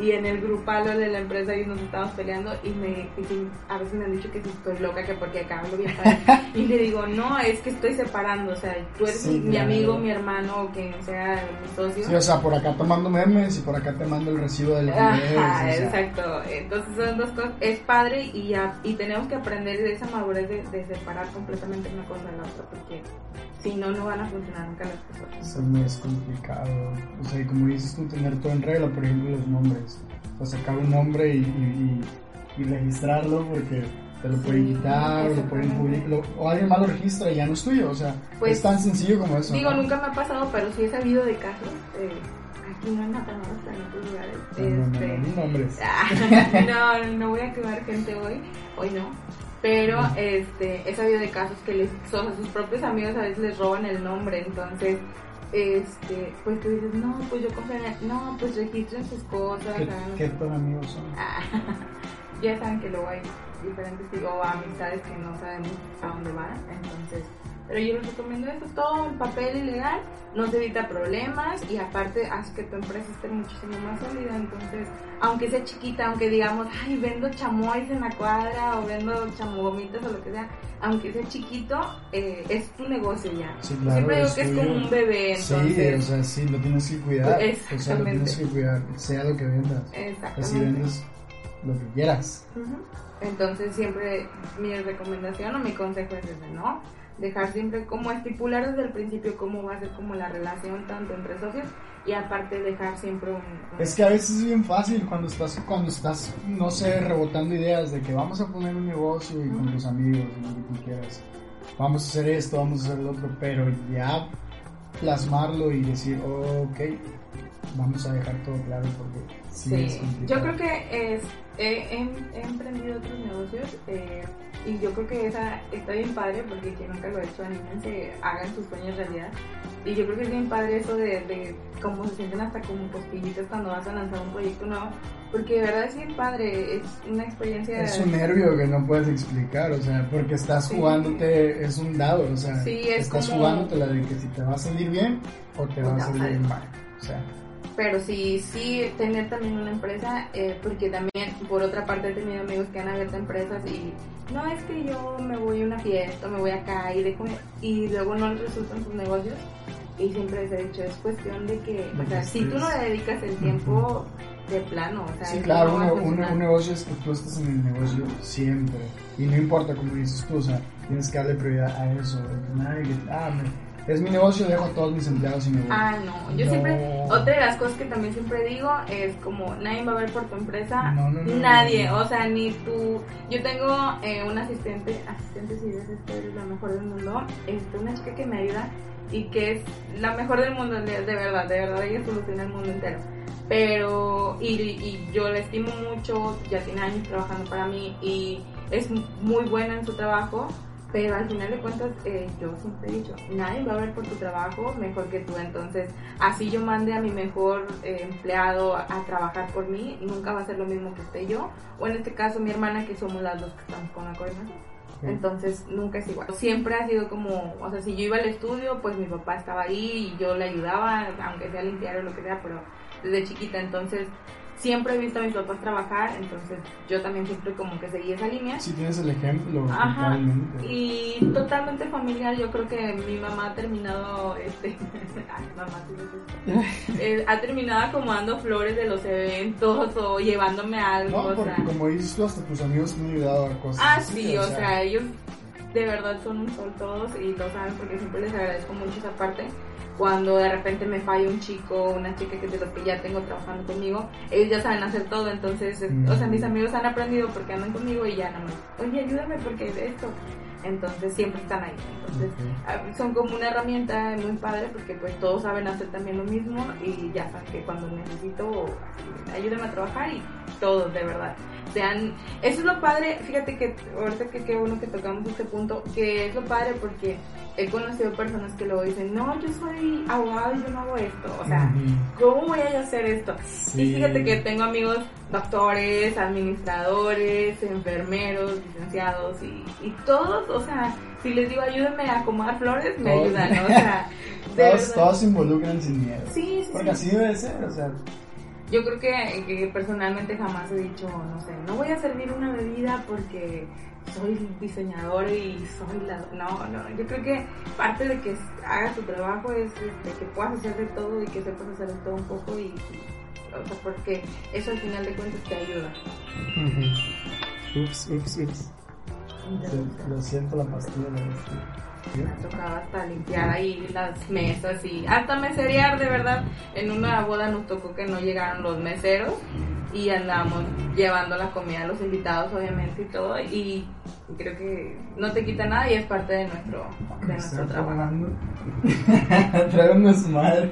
y en el grupal de la empresa y nos estamos peleando y me y a veces me han dicho que si estoy loca que porque acá hablo bien padre y le digo no es que estoy separando o sea tú eres Sí, mi amigo mi hermano o quien sea mi socio Sí, o sea, por acá tomando memes y por acá te mando el recibo del Ajá, mes, o sea, exacto. Entonces son dos cosas. Es padre y ya y tenemos que aprender de esa madurez de, de separar completamente una cosa de la otra porque si no no van a funcionar nunca las cosas. Eso no es complicado. O sea, y como dices tú, tener todo en regla, por ejemplo, los nombres. O sacar un nombre y, y, y- y registrarlo porque te lo pueden Sí, quitar, lo pueden publicar, o alguien más lo registra y ya no es tuyo. O sea, Pues, es tan sencillo como eso. Digo, ¿no? nunca me ha pasado, pero sí he sabido de casos. eh, aquí no en Matamoros, en otros lugares. No, no, no, este, no, ni nombres. No, no voy a quemar gente hoy, hoy no. Pero este, he sabido de casos que les, o sea, sus propios amigos a veces les roban el nombre, entonces, este, pues tú dices, no, pues yo él. no, pues registren sus cosas, ¿Qué, hagan- qué tan amigos son? Ah, ya saben que luego hay diferentes tipo, o amistades que no sabemos a dónde van, entonces, pero yo les recomiendo eso, todo el papel ilegal nos evita problemas y aparte hace que tu empresa esté muchísimo más sólida, entonces, aunque sea chiquita, aunque digamos, ay, vendo chamois en la cuadra o vendo chamogomitas o lo que sea, aunque sea chiquito, eh, es tu negocio ya. Sí, claro, Siempre digo es que es como un bebé, Sí, entonces, o sea, sí, lo tienes que cuidar. O sea, lo Exactamente. tienes que cuidar, sea lo que vendas. Así exactamente. vendes lo que quieras. Ujú. Entonces siempre mi recomendación o mi consejo es ese, ¿no? Dejar siempre como estipular desde el principio cómo va a ser como la relación tanto entre socios y aparte dejar siempre un... un- Es que a veces es bien fácil cuando estás, cuando estás, no sé, rebotando ideas de que vamos a poner un negocio y con tus amigos y lo que tú quieras. Vamos a hacer esto, vamos a hacer lo otro, pero ya plasmarlo y decir, oh, ok, vamos a dejar todo claro porque sí, es Sí, complicado. yo creo que es, he, he- he emprendido otros negocios eh, y yo creo que esa está bien padre porque quien nunca lo ha hecho, anímense, hagan sus sueños realidad. Y yo creo que es bien padre eso de, de cómo se sienten hasta como costillitas cuando vas a lanzar un proyecto nuevo, porque de verdad es bien padre, es una experiencia... Es un nervio que no puedes explicar, o sea, porque estás Sí. jugándote, es un dado, o sea, Sí, es estás como- jugándote la de que si te va a salir bien o te va a salir mal. O sea, Pero sí, sí, tener también una empresa, eh, porque también, por otra parte, he tenido amigos que han abierto empresas y no es que yo me voy a una fiesta, me voy acá y dejo, y luego no les resultan sus negocios. Y siempre les he dicho, es cuestión de que, o sea, si tú no le dedicas el tiempo de plano, o sea, sí, claro, no un, negocio es que tú estés en el negocio siempre. Y no importa como dices tú, o sea, tienes que darle prioridad a eso. que, ah, me- es mi negocio, dejo a todos mis empleados y me voy. Ah, no, yo No. siempre, otra de las cosas que también siempre digo es como nadie va a ver por tu empresa, No, no, no, nadie, o sea, ni tú, yo tengo eh, una asistente, asistente si esto eres la mejor del mundo, este, una chica que me ayuda y que es la mejor del mundo, de, de verdad, de verdad, ella soluciona el mundo entero. Pero, y, y yo la estimo mucho, ya tiene años trabajando para mí y es muy buena en su trabajo, pero al final de cuentas, eh, yo siempre he dicho, nadie va a ver por tu trabajo mejor que tú. Entonces, así yo mande a mi mejor eh, empleado a, trabajar por mí, nunca va a ser lo mismo que esté yo. O en este caso, mi hermana, que somos las dos que estamos con la coordinación. Entonces, nunca es igual. Siempre ha sido como, o sea, si yo iba al estudio, pues mi papá estaba ahí y yo le ayudaba, aunque sea limpiar o lo que sea, pero desde chiquita. Entonces, siempre he visto a mis papás trabajar, entonces yo también siempre como que seguí esa línea. Si tienes el ejemplo, Ajá. totalmente. Y totalmente familiar, yo creo que mi mamá ha terminado, este, ay, mamá, sé. Eh, ha terminado acomodando flores de los eventos o llevándome algo, No, o porque sea. como dices tú, hasta tus amigos te han ayudado a cosas. Ah, así, sí, o sea, ellos de verdad son un sol todos y lo saben porque siempre les agradezco mucho esa parte. Cuando de repente me falla un chico o una chica que de los que ya tengo trabajando conmigo, ellos ya saben hacer todo, entonces, es- o sea, mis amigos han aprendido porque andan conmigo y ya nada más, oye, ayúdame porque es esto. Entonces siempre están ahí. Entonces Ok. ah, son como una herramienta muy padre porque pues todos saben hacer también lo mismo y ya saben que cuando necesito, ayúdame a trabajar y todos, de verdad. Sean, eso es lo padre, fíjate que ahorita que qué bueno que tocamos este punto, que es lo padre porque he conocido personas que luego dicen, no, yo soy abogado y yo no hago esto, o sea. ¿cómo voy a hacer esto? Sí. Y fíjate que tengo amigos doctores, administradores, enfermeros, licenciados y, y todos, o sea, si les digo ayúdenme a acomodar flores, me ayudan, ¿no? o sea, Todos, todos se involucran sin miedo. Sí, sí, Porque sí. así debe ser, o sea, Yo creo que, que personalmente jamás he dicho, no sé, no voy a servir una bebida porque soy diseñador y soy la... No, no, yo creo que parte de que hagas tu trabajo es este, que puedas hacer de todo y que sepas hacer de todo un poco y, y- o sea, porque eso al final de cuentas te ayuda. ups, ups, ups. Lo siento, la pastilla la Me ha tocado hasta limpiar ahí las mesas y hasta meserear, de verdad. En una boda nos tocó que no llegaron los meseros y andábamos llevando la comida a los invitados, obviamente, y todo. Y creo que no te quita nada y es parte de nuestro, de nuestro trabajo. Tráigame su madre.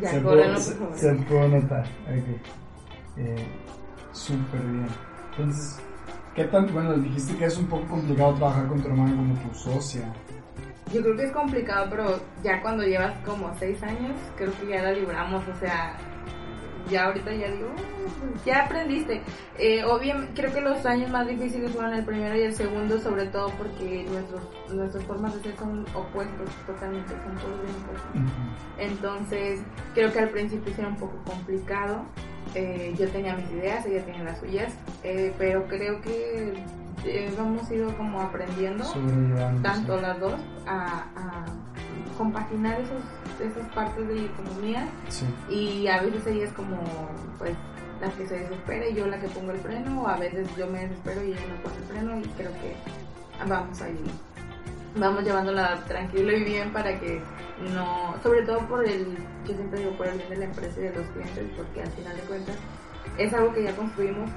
Ya, se, puede, se, se puede notar. Ok. Eh, Súper bien. Entonces, ¿qué tan? Bueno, dijiste que es un poco complicado trabajar con tu hermana como tu socia. Yo creo que es complicado, pero ya cuando llevas como seis años, creo que ya la libramos, o sea, ya ahorita ya digo, "Ah, pues ya aprendiste. Eh, obviamente, creo que los años más difíciles fueron el primero y el segundo, sobre todo porque nuestros, nuestras formas de ser son opuestos totalmente, son todos bien opuestos. Entonces, creo que al principio era un poco complicado. Eh, yo tenía mis ideas, ella tenía las suyas, eh, pero creo que eh, hemos ido como aprendiendo tanto las dos a, a compaginar esos, esas partes de economía Sí. y a veces ella es como pues la que se desespera y yo la que pongo el freno o a veces yo me desespero y ella me pone el freno y creo que vamos ahí vamos llevándola tranquilo y bien para que no sobre todo por el yo siempre digo por el bien de la empresa y de los clientes porque al final de cuentas es algo que ya construimos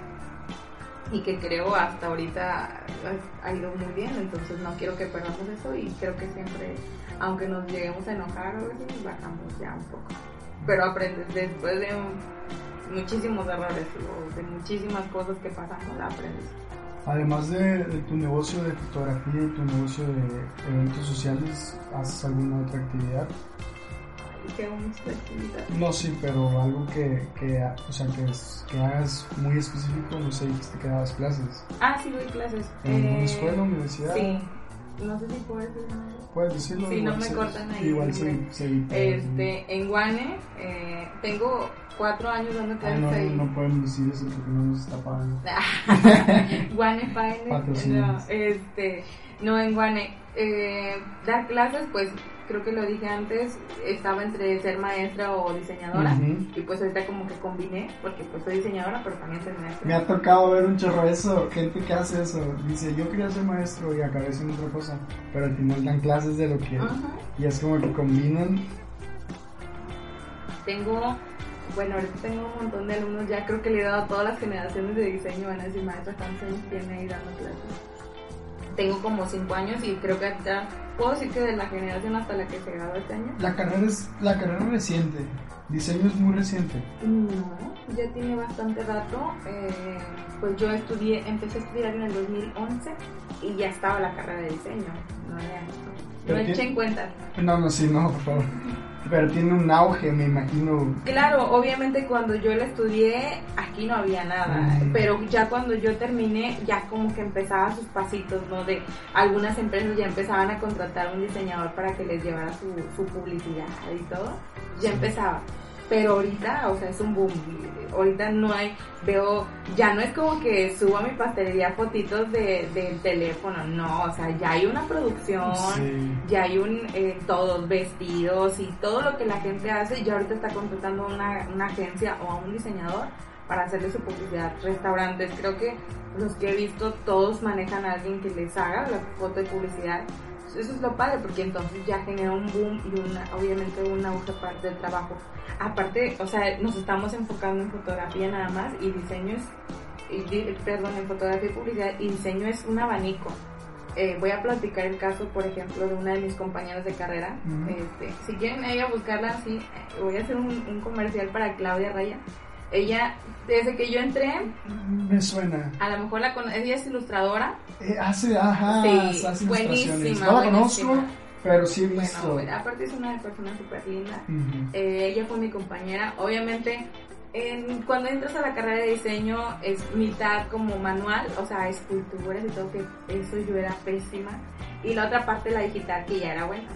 y que creo hasta ahorita ha ido muy bien, entonces no quiero que perdamos eso y creo que siempre, aunque nos lleguemos a enojar bajamos ya un poco. Pero aprendes después de muchísimos errores o de muchísimas cosas que pasamos, aprendes. Además de, de tu negocio de fotografía y tu negocio de eventos sociales, ¿haces alguna otra actividad? No, sí, pero algo que, que, o sea, que, es- que hagas muy específico, no sé, dijiste que dabas clases. Ah, sí, doy clases. ¿En una Eh, escuela, universidad? Sí. No sé si puedo decir nada. Puedes decirlo. Sí, no me se- cortan ahí, Igual sí, sí. Este, en Guane, eh, tengo cuatro años dando Ah, clases no, ahí. no pueden decir eso porque no nos está pagando. Guane Fine, Patrocínanos. no, este, no en Guane. Eh, dar clases, pues creo que lo dije antes, estaba entre ser maestra o diseñadora. Ujú. Y pues ahorita como que combiné, porque pues soy diseñadora, pero también soy maestra. Me ha tocado ver un chorro eso, gente que hace eso. Dice, yo quería ser maestro y acabé haciendo otra cosa. Pero al final dan clases de lo que. Ajá. Y es como que combinan. Tengo, bueno, ahorita tengo un montón de alumnos, ya creo que le he dado a todas las generaciones de diseño, van a decir, maestra, ¿cuántos años tiene ahí dando clases? Tengo como cinco años y creo que ya puedo decir que de la generación hasta la que se graduó este año. La carrera es la carrera reciente. Diseño es muy reciente. No, ya tiene bastante rato. eh, pues yo estudié, empecé a estudiar en el 2011 y ya estaba la carrera de diseño. No, ya, no Pero eché qué- en cuenta. No, no, sí, no, por favor. Pero tiene un auge, me imagino. Claro, obviamente cuando yo la estudié, aquí no había nada, Mm. pero ya cuando yo terminé, ya como que empezaba sus pasitos, ¿no? De algunas empresas ya empezaban a contratar un diseñador para que les llevara su, su publicidad y todo, ya Sí. empezaba. Pero ahorita, o sea, es un boom. Ahorita no hay, veo, ya no es como que subo a mi pastelería fotitos de, del teléfono, no, o sea, ya hay una producción, Sí. ya hay un eh, todos vestidos y todo lo que la gente hace ya ahorita está contratando una, una agencia o a un diseñador para hacerle su publicidad restaurantes creo que los que he visto todos manejan a alguien que les haga la foto de publicidad eso es lo padre porque entonces ya genera un boom y una obviamente una auge parte del trabajo aparte o sea nos estamos enfocando en fotografía nada más y diseño es y perdón en fotografía y publicidad y diseño es un abanico eh, voy a platicar el caso, por ejemplo, de una de mis compañeras de carrera. Este, si quieren ella buscarla, sí, eh, voy a hacer un, un comercial para Claudia Raya. Ella, desde que yo entré, Me suena. a lo mejor la ella es ilustradora. Eh, hace, ajá, Sí, hace buenísima. No la conozco, pero sí he visto. Bueno, aparte es una persona súper linda. Eh, ella fue mi compañera. Obviamente, en- cuando entras a la carrera de diseño es mitad como manual, o sea, esculturas y todo, que eso yo era pésima. Y la otra parte, la digital, que ya era buena.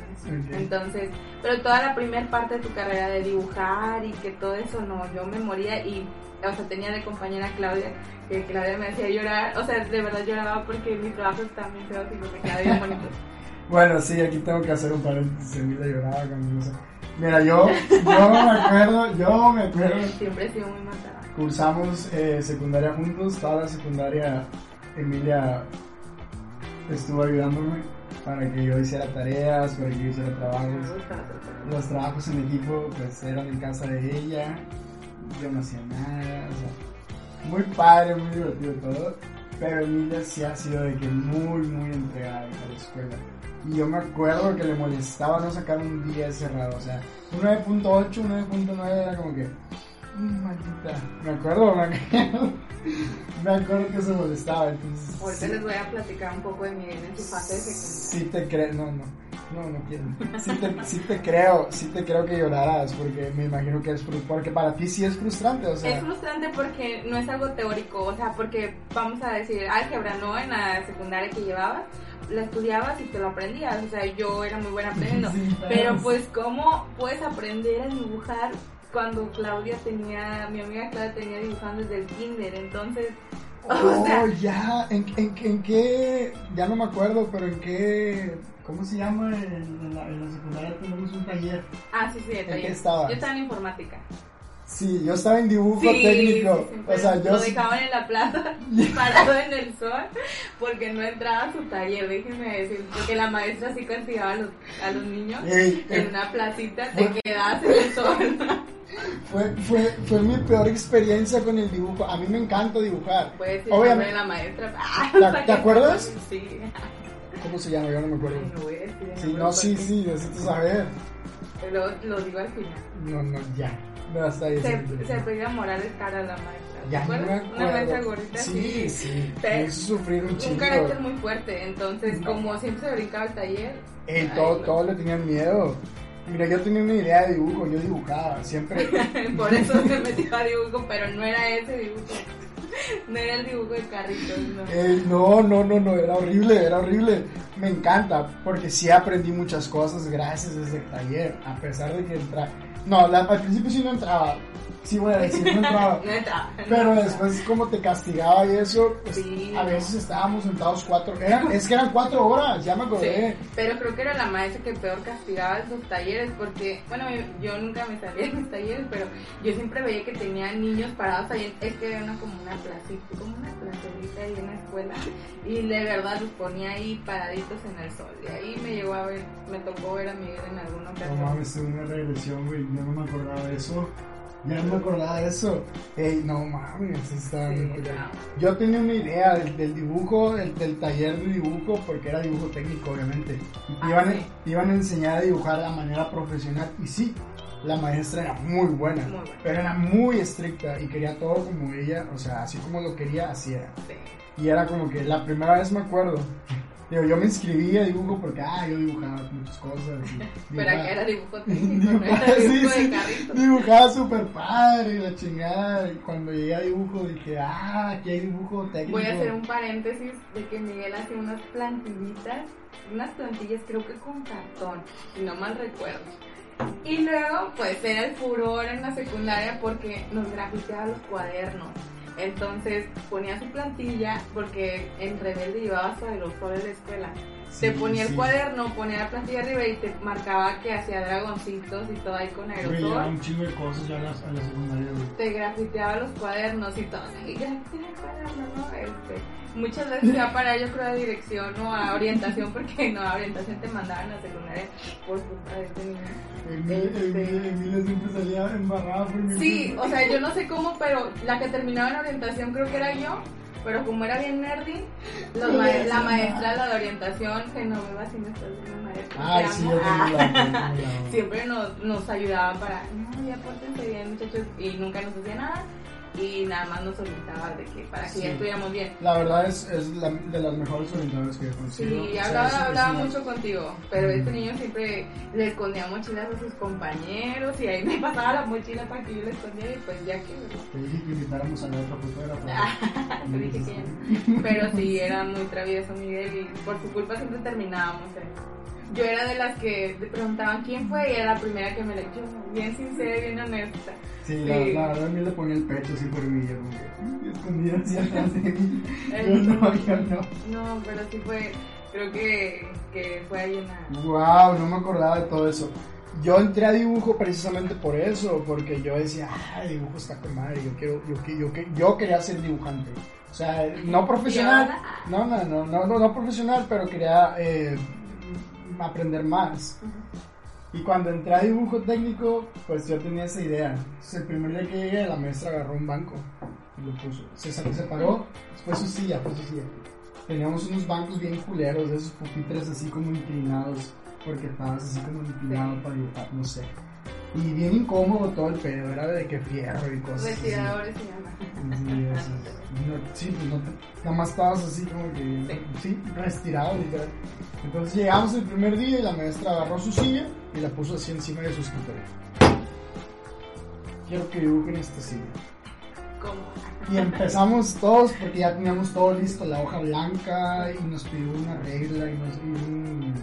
Entonces, pero toda la primera parte de tu carrera de dibujar y que todo eso, no, yo me moría y, o sea, tenía de compañera Claudia, que Claudia me hacía llorar, o sea, de verdad lloraba porque mi trabajo está bien feo y me quedaba bien bonito. Bueno, sí, aquí tengo que hacer un paréntesis. Emilia lloraba cuando no sé. Mira, yo, yo me acuerdo, yo me acuerdo. Siempre he sido muy matada. Cursamos eh, secundaria juntos, toda la secundaria Emilia estuvo ayudándome para que yo hiciera tareas, para que yo hiciera trabajos. Los trabajos en equipo pues eran en casa de ella, yo no hacía nada, o sea, muy padre, muy divertido todo, pero Emilia sí ha sido de que muy, muy entregada a la escuela. Y yo me acuerdo que le molestaba no sacar un 10 cerrado, o sea, un 9.8, un 9.9 era como que, "Mm, maldita, me acuerdo, me acuerdo, me acuerdo que se molestaba, entonces... Ahorita sí. les voy a platicar un poco de mi en su fase de secundaria. Sí te creo, no, no, no, no quiero. Sí te, sí te creo, sí te creo que lloraras, porque me imagino que es porque para ti sí es frustrante, o sea. Es frustrante porque no es algo teórico, o sea, porque vamos a decir, álgebra, ¿no? En la secundaria que llevabas, la estudiabas y te lo aprendías, o sea, yo era muy buena aprendiendo. Sí, Pero pues, ¿cómo puedes aprender a dibujar cuando Claudia tenía, mi amiga Claudia tenía dibujando desde el kinder? Entonces, o Oh, sea, ya, ¿En, en, en qué, ya no me acuerdo, pero en qué, ¿cómo se llama? En, la, en la secundaria tenemos un taller. ah, sí, sí, qué taller. Yo estaba en informática. Sí, yo estaba en dibujo Sí, técnico, sí, o sea, yo... lo dejaban en la plaza parado en el sol porque no entraba a su taller, déjenme decir, porque la maestra sí castigaba a los, a los niños Ey, en eh, una placita, te quedabas en el sol. Fue, fue, fue mi peor experiencia con el dibujo, a mí me encanta dibujar. Puedes Obviamente, la maestra. Ah, ¿Te- te acuerdas? Sí. ¿cómo se llama? Yo no me acuerdo. Ay, no voy a decir el Sí, no, sí, sí, necesito saber. Lo, lo digo al final. No, no, ya. No, hasta ahí. Se, sí, se pedía Morales cara a la maestra. ¿Te Ya no me acuerdo. Una maestra gordita Sí, sí. Te- Me hizo sufrir un Un chingo. carácter muy fuerte, entonces No. como siempre se brincaba el taller. Ey, todo, no. todos le tenían miedo. Mira, yo tenía una idea de dibujo, yo dibujaba, siempre. Por eso se metió a dibujo, pero no era ese dibujo. No era el dibujo de carritos, no. No, no, no, no, era horrible, era horrible. Me encanta, porque sí aprendí muchas cosas gracias a ese taller, a pesar de que entra... No, la- al principio sí no entraba, sí voy a decir, no entraba. No. Pero después como te castigaba y eso, pues, Sí. a veces estábamos sentados cuatro, eran, es que eran cuatro horas, ya me acordé. Sí, pero creo que era la maestra que peor castigaba esos talleres porque, bueno, yo, nunca me salía en mis talleres, pero yo siempre veía que tenía niños parados ahí, es que era una, como una placita, como una placita ahí en la escuela y de verdad los ponía ahí paraditos en el sol y ahí me llegó a ver, me tocó ver a Miguel en alguna No ocasión. mames, tuve una regresión, güey, yo no me acordaba de eso. Ya no me acordaba de eso. Ey, no mames, está Sí, no. Yo tenía una idea del, del dibujo, del, del taller de dibujo, porque era dibujo técnico, obviamente. Ah, iban, sí. iban a enseñar a dibujar de manera profesional. Y sí, la maestra era muy buena, Muy buena. pero era muy estricta y quería todo como ella, o sea, así como lo quería, así era. Sí. Y era como que la primera vez me acuerdo. Digo, yo me inscribí a dibujo porque, ah, yo dibujaba muchas cosas. Pero acá era dibujo técnico, no era dibujo sí, de carritos. dibujaba súper padre la chingada. Y cuando llegué a dibujo dije, ah, aquí hay dibujo técnico. Voy a hacer un paréntesis de que Miguel hacía unas plantillitas, unas plantillas creo que con cartón, si no mal recuerdo. Y luego, pues era el furor en la secundaria porque nos grafiteaba los cuadernos. Entonces ponía su plantilla porque en rebelde llevaba su aerosol en la escuela. te Sí, ponía el cuaderno, ponía la plantilla arriba y te marcaba que hacía dragoncitos y todo ahí con Me llevaba aerosol. un chingo de cosas ya a la, a la secundaria. Te grafiteaba los cuadernos y todo. Y grafiteaba el cuaderno, ¿no? Este, muchas veces ya para yo creo a dirección o a orientación, porque no, a orientación te mandaban a secundaria por culpa de este niño. Sí, o sea, yo no sé cómo, pero la que terminaba en orientación creo que era yo. Pero como era bien nerdy, los ma- la maestra la de orientación, que no me va si me estás viendo maestra, Ay, sí, yo siempre nos, nos ayudaba para, no, ya pórtense bien muchachos, y nunca nos hacía nada. Y nada más nos orientaba de que para que Sí. ya estuviéramos bien. La verdad es, es la, de las mejores orientadoras que he conocido. Sí, O sea, hablaba, hablaba mucho contigo, pero este niño siempre le escondía mochilas a sus compañeros y ahí me pasaba la mochila para que yo le escondiera y pues ya que... Te dije que invitáramos a la otra fotógrafa. Te dije que ya. Pero sí, era muy travieso Miguel y por su culpa siempre terminábamos. Yo era de las que te preguntaban quién fue y era la primera que me le yo, bien sincera y bien honesta. Sí, la, Sí. la verdad a mí le ponía el pecho así por mí, yo como escondida así atrás. Yo no, yo no. No, pero sí fue, creo que, que fue ahí una... Wow, no me acordaba de todo eso. Yo entré a dibujo precisamente por eso, porque yo decía, ah, dibujo está con madre, yo quiero, yo, yo, que- yo quería ser dibujante. O sea, no profesional, ¿Y no, no, no, no, no, no profesional, pero quería eh, aprender más. Y cuando entré a dibujo técnico, pues yo tenía esa idea. Entonces, el primer día que llegué, la maestra agarró un banco y lo puso. Se, se paró, fue su silla, fue su silla. Teníamos unos bancos bien culeros, de esos pupitres así como inclinados, porque estabas así como inclinado para dibujar, no sé. Y bien incómodo todo el pedo, era de que fierro y cosas. Respiradores se llama. Sí. No, pues no te, nada más estabas así como que, sí, retirado literal. Entonces llegamos el primer día y la maestra agarró su silla y la puso así encima de su escritorio. Quiero que dibujen esta silla. ¿Cómo? Y empezamos todos porque ya teníamos todo listo, la hoja blanca y nos pidió una regla y, nos, y un...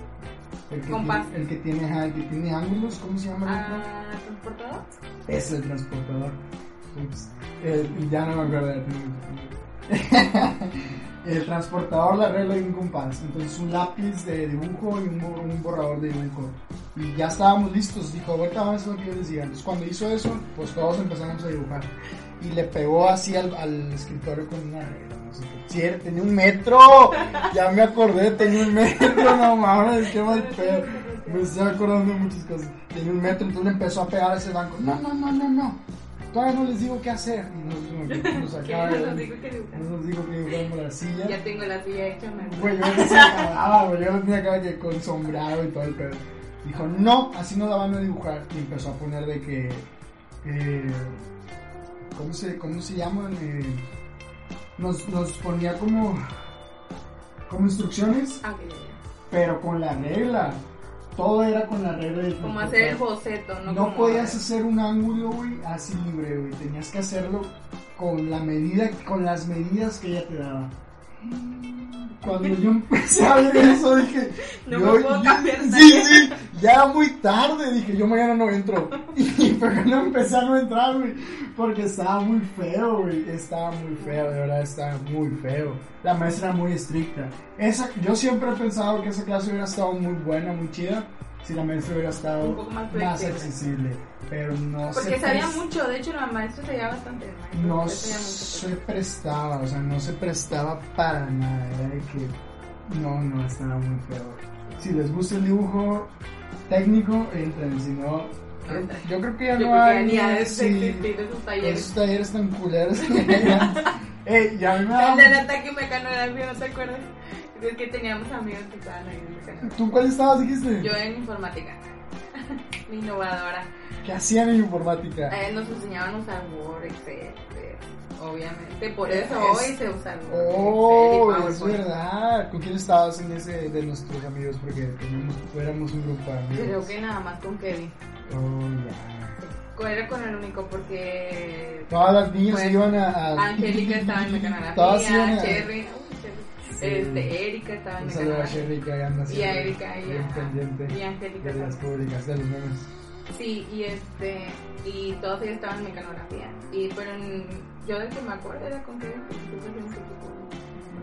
El que, tiene, el que tiene, el que tiene ángulos, ¿cómo se llama? Ah, ¿transportador? Es el transportador. Ups. Ya no me acuerdo. tiempo. el transportador, la regla y un compás. Entonces un lápiz de dibujo y un, bo- un borrador de dibujo. Y ya estábamos listos. Dijo, ahorita vamos a hacer lo que yo diga. Entonces cuando hizo eso, pues todos empezamos a dibujar. Y le pegó así al, al escritorio con una regla. Era- tenía un metro. Ya me acordé, tenía un metro. No mames, qué mal pedo. Me estoy acordando de muchas cosas. Tenía un metro, entonces le empezó a pegar a ese banco. No, no, no, no, no. Todavía no les digo qué hacer. Y nos, nos, nos acaba ¿Quién de- nos dijo que dibujar? nos dijo que dibujamos la silla. Ya tengo la silla hecha, me Güey, yo no sé nada, güey. Yo lo tenía acá que con sombrado y todo el pedo. Dijo, no, así no la van a dibujar. Y empezó a poner de que. eh, ¿cómo, se, ¿Cómo se llaman? Eh, nos, nos ponía como. Como instrucciones, Ah, pero con la regla. Todo era con la regla del Como hacer el boceto, ¿no? No Como- podías hacer un ángulo, güey, así libre, güey. Tenías que hacerlo con la medida, con las medidas que ella te daba. Cuando yo empecé a ver eso, dije. No yo- me puedo yo- cambiar Sí, sí, ya muy tarde. Dije, yo mañana no entro. Y pero no empecé a no entrar, güey. Porque estaba muy feo, güey. Estaba muy feo, de verdad, estaba muy feo. La maestra era muy estricta. Esa, yo siempre he pensado que esa clase hubiera estado muy buena, muy chida. Si la maestra hubiera estado Un poco más accesible. Pero no Porque se sabía mucho, de hecho la maestra sabía bastante. no mucho, se prestaba, o sea, no se prestaba para nada. Era de que no, no, estaba muy feo. Si les gusta el dibujo técnico, entren, si no, yo creo que ya Yo no hay. ni de sí, existir esos talleres. esos talleres tan culeros. Ey, ya me El del ataque ¿no te acuerdas? Es que teníamos amigos que estaban ahí en. ¿Tú cuál estabas, dijiste? Yo en informática. Mi innovadora. ¿Qué hacían en informática? Eh, nos enseñaban a usar Word, Excel, eh, obviamente. Por eso Es- hoy se usa Word, Oh, Excel y es verdad. ¿Con quién estabas en ese de nuestros amigos? Porque teníamos, éramos un grupo de amigos. Creo que nada más con Kevin. Oh, ya. Era con el único porque Todas las niñas Pues, iban a, Angélica estaba en mecanografía. Cherry. Este, Erika estaba en saludo a. Sherry que anda Y a Erika y bien pendiente y Angélica de las públicas, de los memes. Sí, y este, y todos ellos estaban en mecanografía. Y pero en- yo de que me acuerdo era con poco-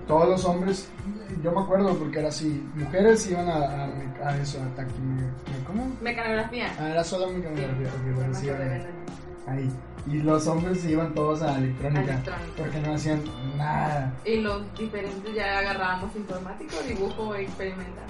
Todos los hombres, yo me acuerdo porque era así, mujeres iban a, a, a eso, a taqui, ¿cómo? Mecanografía. Ah, era solo mecanografía, Sí, ok, bueno, sí, ahí. Y los hombres se iban todos a electrónica, Electrónica. porque no hacían nada. Y los diferentes ya agarrábamos informático, dibujo experimental.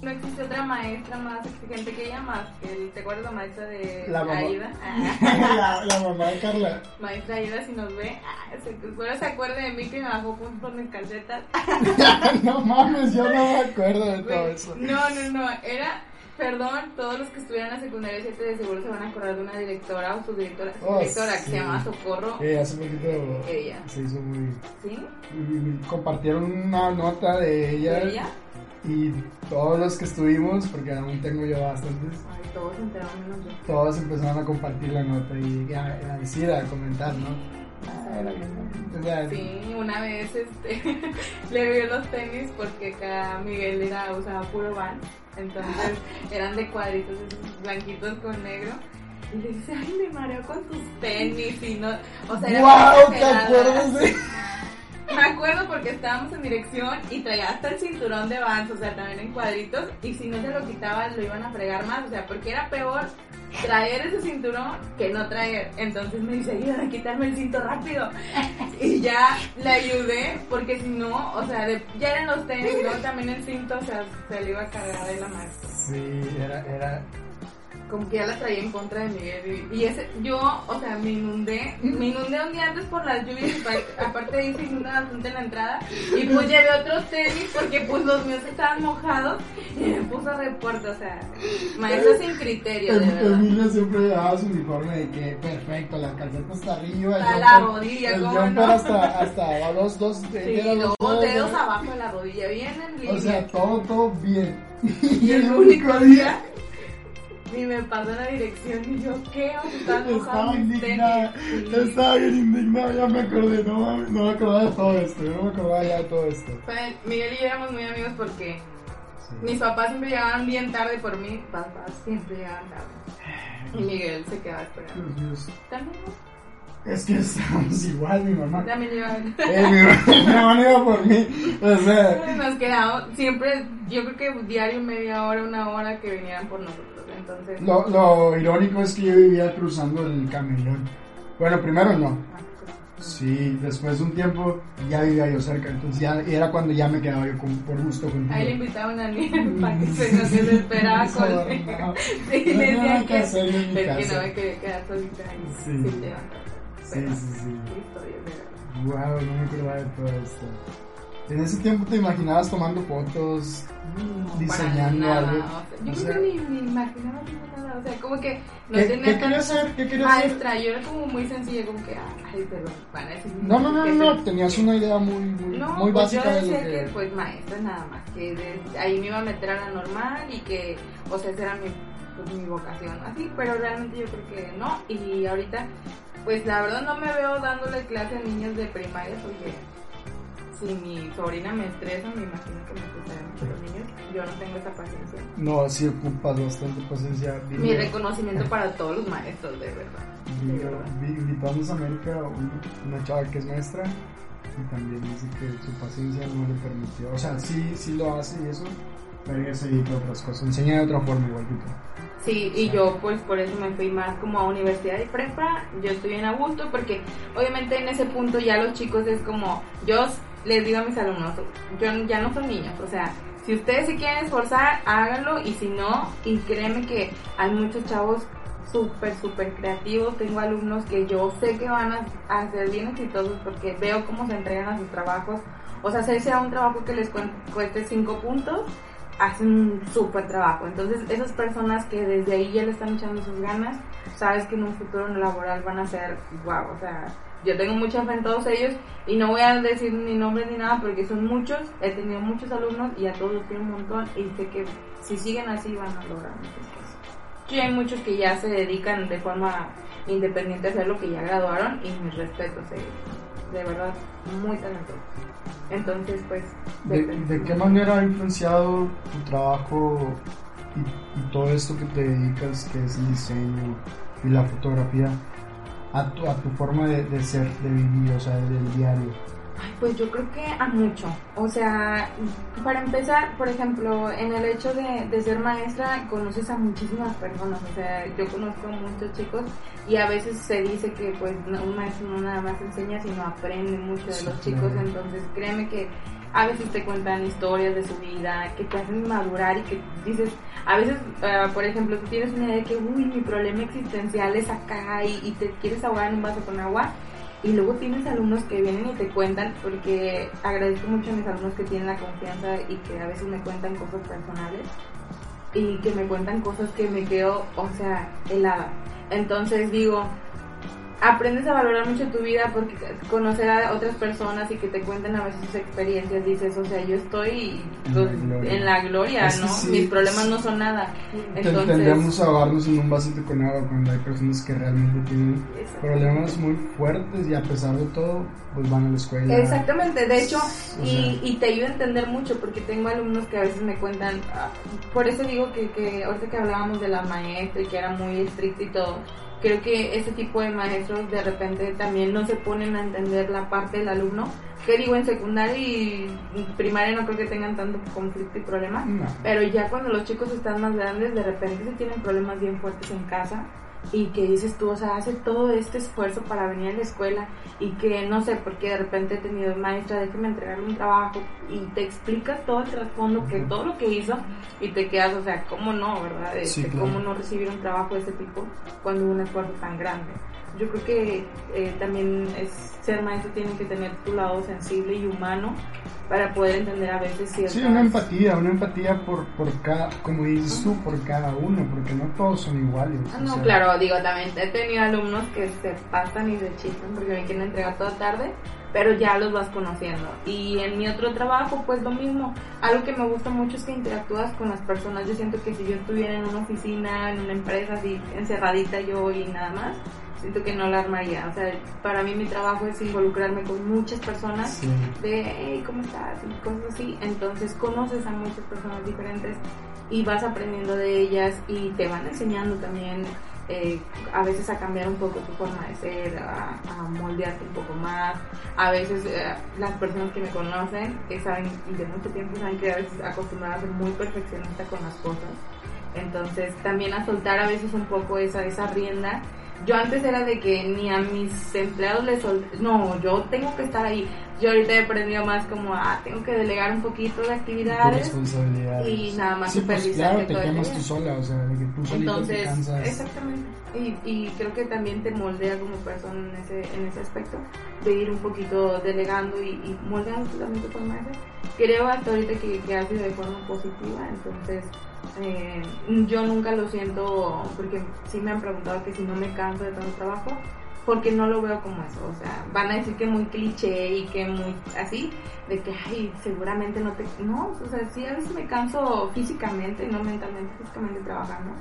No existe otra maestra más exigente que ella, más que el, ¿te acuerdas la maestra de La mamá. Aida? Ah, la, la mamá de Carla. maestra Aida, si nos ve, ah, se, seguro se acuerda de mí que me bajó puntos mis calcetas. no mames, yo no me acuerdo de todo eso. No, no, no, era Perdón, todos los que estuvieran en la secundaria 7 de seguro se van a acordar de una directora o subdirectora Oh, directora que se llama Socorro. Eh, hace poquito Ella. se hizo muy... ¿Sí? compartieron una nota de ella, ¿De ella? y todos los que estuvimos, porque aún tengo yo bastantes, Ay, todos enteraron menos yo. todos empezaron a compartir la nota y a, a decir, a comentar, ¿no? Ah, era bien, Sí, una vez este, le vio los tenis porque acá Miguel era, usaba puro van, entonces eran de cuadritos esos blanquitos con negro. Y le dice, ay, me mareo con tus tenis y no, o sea, era ¡Wow! ¿Te exagerada. acuerdas de...? Me acuerdo porque estábamos en dirección y traía hasta el cinturón de Vans, o sea, también en cuadritos, y si no se lo quitaba lo iban a fregar más, o sea, porque era peor traer ese cinturón que no traer. Entonces me dice, ayúdame a quitarme el cinto rápido. Y ya le ayudé, porque si no, o sea, de- ya eran los tenis, luego también el cinto, o sea, se le iba a cargar de la maestra. Sí, era, era... Como que ya la traía en contra de Miguel. Y, ese, yo, o sea, me inundé, me inundé un día antes por las lluvias, aparte se inunda bastante en la entrada. Y pues llevé otros tenis porque pues los míos estaban mojados y me puso reporte, o sea, maestro sin criterio, de verdad. Siempre llevaba su uniforme de que perfecto, las calcetas hasta arriba, el Hasta la jumper- rodilla, el ¿cómo jumper no? hasta, hasta los dos, Sí, los los dedos, dedos ¿no? abajo de la rodilla, bien en línea. O sea, todo, todo bien. y el único día ni me pasó la dirección y yo, ¿qué? O sea, estaban Estaba indignada, estaba bien indignada, ya me acordé, no, no me acordaba de todo esto, no me acordaba ya de todo esto. Miguel y yo éramos muy amigos porque mis papás siempre llegaban bien tarde por mí, papás siempre llegaban tarde. Y Miguel se quedaba esperando. Dios. También. Es que estamos igual, mi mamá. También llegaban. Eh, mi, mamá iba por mí, o sea, Nos quedamos siempre, yo creo que diario media hora, una hora que vinieran por nosotros. Entonces, lo, lo irónico es que yo vivía cruzando el camellón. Bueno, primero no. Sí, después de un tiempo ya vivía yo cerca, entonces ya era cuando ya me quedaba yo con- por gusto contigo. ahí le invitaba a una niña para que se nos desesperaba con No, él. no. Sí, le No, decía nada que que, hacer en mi es que casa. no me quería quedar solita ahí Sí. sin levantar. Sí, sí, sí. Wow, no me acordaba de todo esto. En ese tiempo te imaginabas tomando fotos, diseñando Para nada, algo. o sea, yo O creo que ni imaginaba haciendo nada, o sea, como que no ¿Qué, tenía ¿qué querías hacer? ¿Qué querías hacer? maestra, yo era como muy sencilla, como que, ay, perdón, van a decir. No, no, no, no, no, tenías una idea muy, muy, No, muy pues básica yo de lo decía que... que, pues maestra nada más, que de- ahí me iba a meter a la normal y que, o sea, esa era mi, pues, mi vocación, así, pero realmente yo creo que no, y ahorita, pues la verdad no me veo dándole clase a niños de primaria porque si mi sobrina me estresa, me imagino que me estresarán los niños, yo no tengo esa paciencia. No, sí ocupas bastante paciencia. Mi Dile- reconocimiento para todos los maestros, de verdad. Invitamos a América un- una chava que es maestra y también dice que su paciencia no le permitió. O sea, sí, sí lo hace y eso, pero ella se dedica a otras cosas. Enseña de otra forma igual que tú. Sí, y yo pues por eso me fui más como a universidad y prepa, yo estoy bien a gusto porque obviamente en ese punto ya los chicos es como, yo les digo a mis alumnos, yo ya no son niños, o sea, si ustedes se quieren esforzar, háganlo y si no, y créeme que hay muchos chavos súper, súper creativos, tengo alumnos que yo sé que van a, a ser bien exitosos porque veo cómo se entregan a sus trabajos, o sea, hacerse a un trabajo que les cueste cinco puntos, hacen un súper trabajo. Entonces, esas personas que desde ahí ya le están echando sus ganas, sabes que en un futuro laboral van a ser wow. O sea, yo tengo mucha fe en todos ellos y no voy a decir ni nombres ni nada porque son muchos. He tenido muchos alumnos y a todos los quiero un montón y sé que si siguen así van a lograr muchas cosas. Y hay muchos que ya se dedican de forma independiente a hacer lo que ya graduaron y mis respetos, eh, de verdad, muy talentosos. Entonces, pues... ¿De, de qué manera ha influenciado tu trabajo y, y todo esto que te dedicas, que es el diseño y la fotografía, a tu, a tu forma de, de ser, de vivir, o sea, del diario? Ay, Pues yo creo que a mucho. O sea, para empezar, por ejemplo, en el hecho de, de ser maestra, conoces a muchísimas personas. O sea, yo conozco a muchos chicos y a veces se dice que pues un maestro no nada más enseña, sino aprende mucho de los chicos. Entonces, créeme que a veces te cuentan historias de su vida, que te hacen madurar y que dices, a veces, ah, por ejemplo, tú tienes una idea de que, uy, mi problema existencial es acá y, y te quieres ahogar en un vaso con agua. Y luego tienes alumnos que vienen y te cuentan, porque agradezco mucho a mis alumnos que tienen la confianza y que a veces me cuentan cosas personales. y que me cuentan cosas que me quedo, o sea, helada. Entonces digo, aprendes a valorar mucho tu vida porque conocer a otras personas y que te cuenten a veces sus experiencias, dices, o sea, yo estoy En pues, la gloria. en la gloria, Es que ¿no? sí, Mis problemas no son nada. Te- Entonces, Tendemos a ahogarnos en un vasito con agua cuando hay personas que realmente tienen problemas muy fuertes y a pesar de todo, pues van a la escuela. Exactamente, de hecho, O y, sea- y te ayuda a entender mucho porque tengo alumnos que a veces me cuentan, ah, por eso digo que, que ahorita que hablábamos de la maestra y que era muy estricta y todo, creo que ese tipo de maestros de repente también no se ponen a entender la parte del alumno, que digo en secundaria y primaria no creo que tengan tanto conflicto y problema, No. pero ya cuando los chicos están más grandes, de repente se tienen problemas bien fuertes en casa y que dices tú, o sea, hace todo este esfuerzo para venir a la escuela y que no sé, porque de repente he tenido maestra, déjeme entregarle un trabajo y te explicas todo el trasfondo, que todo lo que hizo y te quedas, o sea, ¿cómo no, verdad? Sí, Este, claro. ¿Cómo no recibir un trabajo de ese tipo cuando hubo un esfuerzo tan grande? Yo creo que eh, también es, ser maestro tiene que tener tu lado sensible y humano para poder entender a veces ciertas... Sí, una empatía, una empatía por, por cada, como dices tú, por cada uno, porque no todos son iguales. Ah, o No, sea, claro, digo, también he tenido alumnos que se pasan y se chistan porque me quieren entregar toda tarde, pero ya los vas conociendo. Y en mi otro trabajo, pues lo mismo. Algo que me gusta mucho es que interactúas con las personas. Yo siento que si yo estuviera en una oficina, en una empresa así, encerradita yo y nada más, siento que no la armaría. O sea, para mí mi trabajo es involucrarme con muchas personas Sí. de hey, ¿cómo estás? y cosas así. Entonces conoces a muchas personas diferentes y vas aprendiendo de ellas y te van enseñando también eh, a veces a cambiar un poco tu forma de ser, a, a moldearte un poco más. A veces eh, las personas que me conocen, que saben y de mucho tiempo saben que a veces acostumbrada a ser muy perfeccionista con las cosas. Entonces también a soltar a veces un poco esa, esa rienda. Yo antes era de que ni a mis empleados les sol... No, yo tengo que estar ahí. Yo ahorita he aprendido más como, ah, tengo que delegar un poquito de actividades. responsabilidad. y nada más Sí, pues supervisar claro, que te quemas tú sola, o sea, de que tú te Entonces, cansas. exactamente. Y, y creo que también te moldea como persona en ese, en ese aspecto, de ir un poquito delegando y, y moldeando también tu forma. Creo hasta ahorita que, que ha sido de forma positiva, entonces eh, yo nunca lo siento, porque sí me han preguntado que si no me canso de tanto trabajo, porque no lo veo como eso, o sea, van a decir que muy cliché y que muy así, de que, ay, seguramente no te... No, o sea, sí, a veces me canso físicamente, no mentalmente, físicamente trabajando,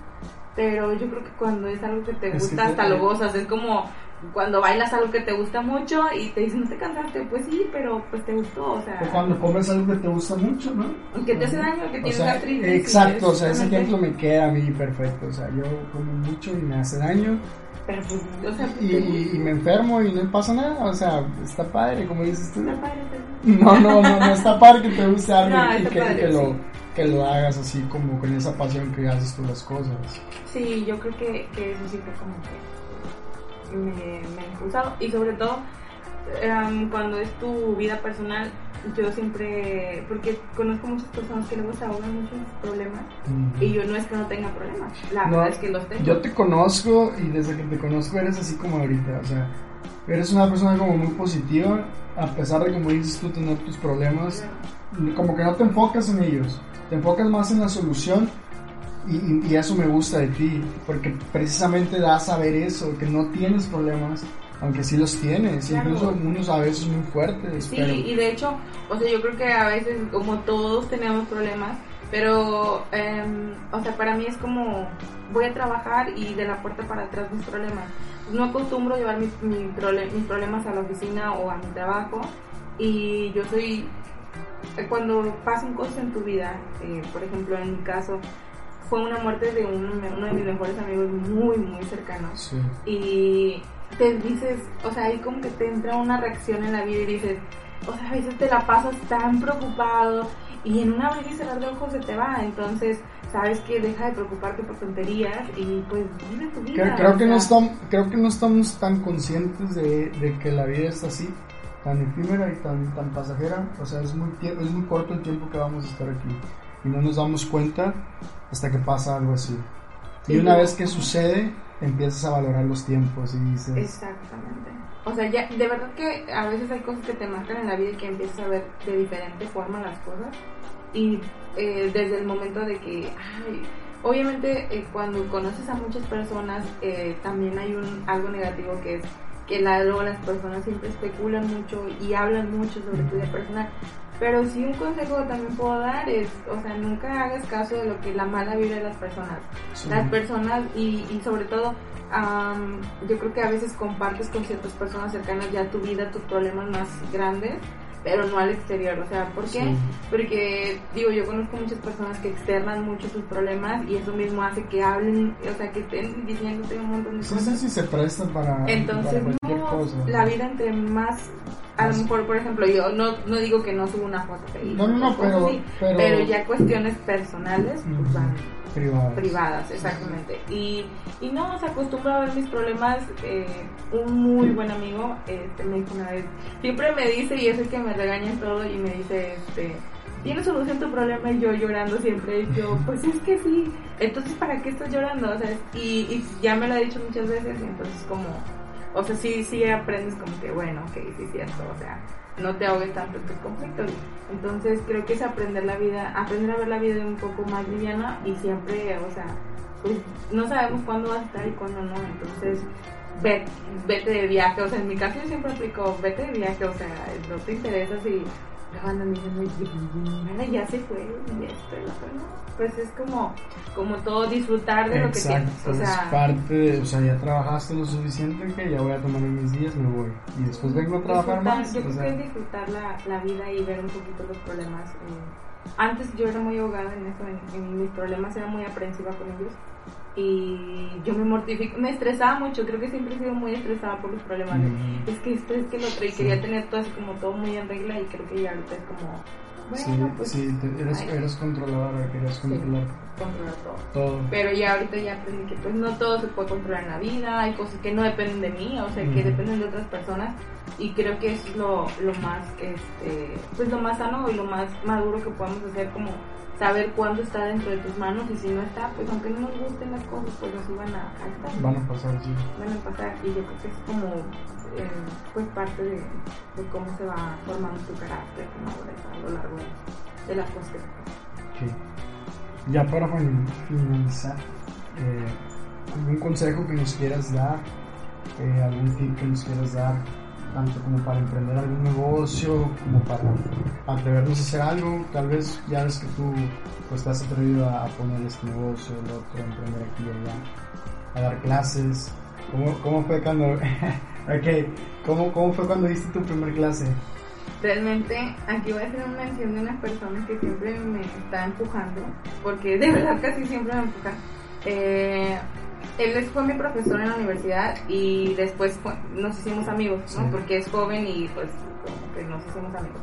pero yo creo que cuando es algo que te gusta, hasta lo gozas, es como cuando bailas algo que te gusta mucho y te dicen, no te cansaste, pues sí, pero pues te gustó, o sea... O cuando comes algo que te gusta mucho, ¿no? Que te hace daño, que tienes sea, gastritis, exacto, o sea, ese ejemplo me queda a mí perfecto. O sea, yo como mucho y me hace daño Pero pues, o sea, y, te y- y me enfermo y no pasa nada. O sea, está padre, como dices tú. gusta, padre, No, no, no, no está padre que te guste algo No, y está que, padre, que lo, sí. que lo hagas así como con esa pasión que haces tú las cosas. Sí, yo creo que, que eso sí fue como que me, me ha impulsado. Y sobre todo, em, cuando es tu vida personal, yo siempre, porque conozco muchas personas que luego se ahogan mucho en sus problemas. Y yo no es que no tenga problemas, la No, verdad es que los tengo. Yo te conozco y desde que te conozco eres así como ahorita, o sea, eres una persona como muy positiva, a pesar de como dices tú tener tus problemas, como que no te enfocas en ellos, te enfocas más en la solución y, y- eso me gusta de ti, porque precisamente da a saber eso, que no tienes problemas, aunque sí los tienes, Claro. incluso unos a veces muy fuertes, Sí, pero y de hecho, o sea, yo creo que a veces, como todos tenemos problemas, pero, em, o sea, para mí es como, voy a trabajar y de la puerta para atrás mis problemas. No acostumbro llevar mi, mi prole- mis problemas a la oficina o a mi trabajo y yo soy, eh, cuando pasan cosas en tu vida, eh, por ejemplo, en mi caso, fue una muerte de un- uno de mis mejores amigos muy, muy cercano sí. y te dices, o sea, ahí como que te entra una reacción en la vida y dices, o sea, a veces te la pasas tan preocupado y en un abrir y cerrar de ojos se te va, entonces sabes que deja de preocuparte por tonterías y pues vive tu vida. Creo, que no estamos, creo que no estamos tan conscientes de, de que la vida es así, tan efímera y tan, tan pasajera. O sea, es muy, es muy corto el tiempo que vamos a estar aquí y no nos damos cuenta hasta que pasa algo así. Y Sí. una vez que sucede, empiezas a valorar los tiempos y dices, Exactamente. O sea, ya, de verdad que a veces hay cosas que te marcan en la vida y que empiezas a ver de diferente forma las cosas. y eh, desde el momento de que, ay, obviamente eh, cuando conoces a muchas personas eh, también hay un algo negativo que es que la, luego las personas siempre especulan mucho y hablan mucho sobre tu vida personal. Pero sí un consejo también puedo dar es, o sea, nunca hagas caso de lo que la mala vibra de las personas. Sí. Las personas y, y sobre todo, am, yo creo que a veces compartes con ciertas personas cercanas ya tu vida, tus problemas más grandes, pero no al exterior. O sea, ¿por qué? Sí. Porque, digo, yo conozco muchas personas que externan mucho sus problemas y eso mismo hace que hablen, o sea, que estén diciéndote un montón de Sí, cosas. sí, sí, se presta para, Entonces, para cualquier no, cosa. la vida entre más, a lo mejor, por ejemplo, yo no, no digo que no subo una foto feliz, No, no, no, pero- así, pero- ya cuestiones personales, pues van Privadas. privadas, exactamente. Y, y no, se acostumbra a ver mis problemas. eh, un muy buen amigo este, me dijo una vez, siempre me dice, y es el que me regaña en todo, y me dice, este, ¿tienes solución tu problema? Y yo llorando siempre, y yo, pues es que sí. Entonces, ¿para qué estás llorando? O sea, y, y ya me lo ha dicho muchas veces, y entonces como, o sea, sí, sí aprendes como que, bueno, ok, sí es cierto, o sea, no te ahogues tanto tus conflictos. Entonces creo que es aprender la vida, aprender a ver la vida un poco más liviana y siempre, o sea, pues no sabemos cuándo vas a estar y cuándo no. Entonces ve- vete de viaje, o sea, en mi caso yo siempre aplico, vete de viaje, o sea, no te interesa si banda me dice, "Mira, ya se fue y esto y lo otro", no. Pues es como, como todo disfrutar de lo que tienes. Exacto, O es sea, parte de, o sea, ya trabajaste lo suficiente que ya voy a tomar mis días, me voy. Y después vengo a trabajar más. Yo creo sea, que es disfrutar la, la vida y ver un poquito los problemas. eh. Antes yo era muy ahogada en eso, en, en mis problemas, era muy aprensiva con ellos. Y yo me mortifico, me estresaba mucho, creo que siempre he sido muy estresada por los problemas. Mm. Es que esto es que lo otro, y Sí. quería tener todo así como todo muy en regla y creo que ya ahorita es como, sí, bueno, pues sí, eres, eres controladora, querías Sí. controlar todo. todo. Pero ya ahorita ya aprendí que pues no todo se puede controlar en la vida, hay cosas que no dependen de mí, o sea, que dependen de otras personas y creo que es lo, lo más, este, pues lo más sano y lo más maduro que podemos hacer como saber cuándo está dentro de tus manos y si no está, pues aunque no nos gusten las cosas, pues así van a, a estar, Van a pasar, sí. van a pasar y yo creo que es como eh, pues parte de, de cómo se va formando tu carácter, madurez a lo largo de, de las cosas que te pasan. Sí. Ya para fin- finalizar, eh, algún consejo que nos quieras dar, eh, algún tip que nos quieras dar, tanto como para emprender algún negocio, como para atrevernos a hacer algo. Tal vez ya ves que tú pues, estás atrevido a, poner este negocio, el otro, a emprender aquí y allá, a dar clases. ¿Cómo, cómo fue cuando, ok, ¿cómo, cómo fue cuando diste tu primer clase? Realmente aquí voy a hacer una mención de una persona que siempre me está empujando, porque de verdad casi siempre me empuja. Eh, él fue mi profesor en la universidad y después fue- nos hicimos amigos, ¿no? Sí. Porque es joven y pues como que nos hicimos amigos.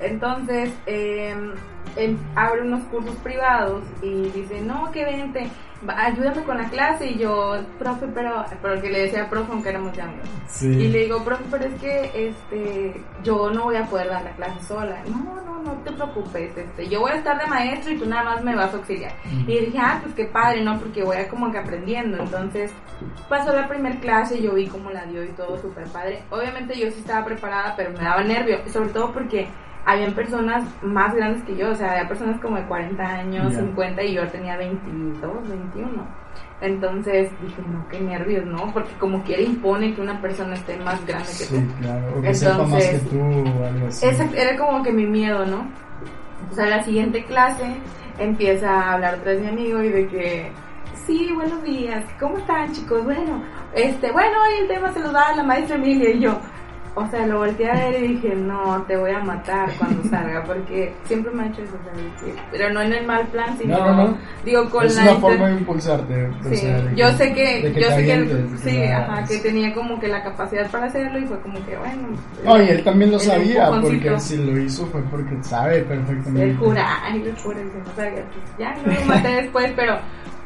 Entonces, eh, él abre unos cursos privados y dice, no, que vente, ayúdame con la clase. Y yo, profe, pero, pero que le decía profe aunque éramos ya amigos. Sí. Y le digo, profe, pero es que este, yo no voy a poder dar la clase sola. No, no, no te preocupes. Este, yo voy a estar de maestro y tú nada más me vas a auxiliar. Ujú. Y dije, ah, pues qué padre, ¿no? Porque voy a como que aprendiendo. Entonces, pasó la primera clase, yo vi cómo la dio y todo súper padre. Obviamente yo sí estaba preparada, pero me daba nervio. Sobre todo porque habían personas más grandes que yo. O sea, había personas como de 40 años, Ya. 50 y yo tenía 22, 21. Entonces dije, no, qué nervios, ¿no? Porque como quiera impone que una persona esté más grande que Sí, tú. claro. O que sepa más que Entonces, tú o algo así. Esa era como que mi miedo, ¿no? O sea, la siguiente clase empieza a hablar otra vez mi amigo y de que, sí, buenos días, ¿cómo están chicos? Bueno, este, bueno, hoy el tema se lo da la maestra Emilia y yo. O sea, lo volteé a ver y dije, no, te voy a matar cuando salga, porque siempre me ha hecho eso, pero no en el mal plan, sino, No, no, no. digo, con es la... una inten- forma de impulsarte. Sí, sea, de yo sé que, yo sé que, sí, ajá, que tenía como que la capacidad para hacerlo y fue como que, bueno. No, y él también lo sabía, porque si lo hizo fue porque sabe perfectamente. El jura, ay, el jura, no sabía, pues, ya no lo maté después, pero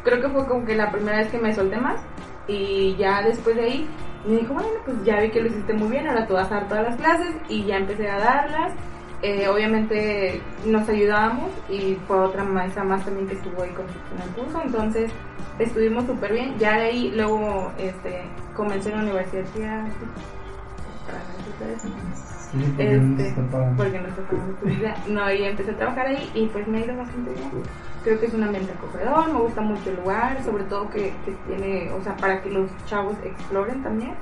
creo que fue como que la primera vez que me solté más y ya después de ahí me dijo, bueno, pues ya vi que lo hiciste muy bien, ahora tú vas a dar todas las clases y ya empecé a darlas. Eh, obviamente nos ayudábamos y fue otra maestra más también que estuvo ahí con en el curso, entonces estuvimos súper bien. Ya de ahí luego este, comencé en la universidad. Sí, porque Este, porque no está pagando tu vida. No, y empecé a trabajar ahí y pues me ha ido bastante bien. Creo que es un ambiente acogedor, me gusta mucho el lugar, sobre todo que, que tiene, o sea, para que los chavos exploren también.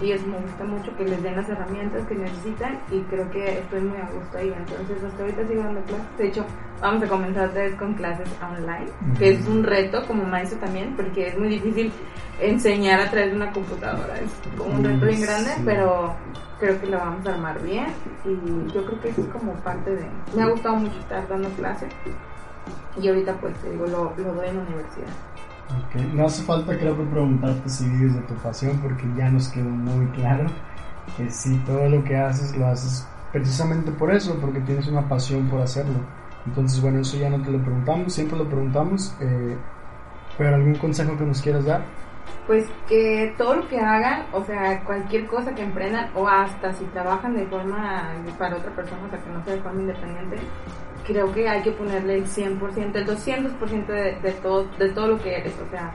Y eso me gusta mucho que les den las herramientas que necesitan y creo que estoy muy a gusto ahí. Entonces, hasta ahorita sigo dando clases. De hecho, vamos a comenzar otra vez con clases online, que es un reto como maestro también, porque es muy difícil enseñar a través de una computadora. Es como un reto bien grande, Sí. pero creo que lo vamos a armar bien y yo creo que eso es como parte de... Me ha gustado mucho estar dando clases y ahorita pues te digo, lo, lo doy en la universidad. Ok, No hace falta, creo que preguntarte si vives de tu pasión, porque ya nos quedó muy claro que sí, todo lo que haces lo haces precisamente por eso, porque tienes una pasión por hacerlo. Entonces, bueno, eso ya no te lo preguntamos, siempre lo preguntamos, eh, pero algún consejo que nos quieras dar. Pues que todo lo que hagan, o sea, cualquier cosa que emprendan o hasta si trabajan de forma para otra persona, o sea, que no sea de forma independiente, creo que hay que ponerle el 100%, el 200% de, de, todo, de todo lo que eres, o sea,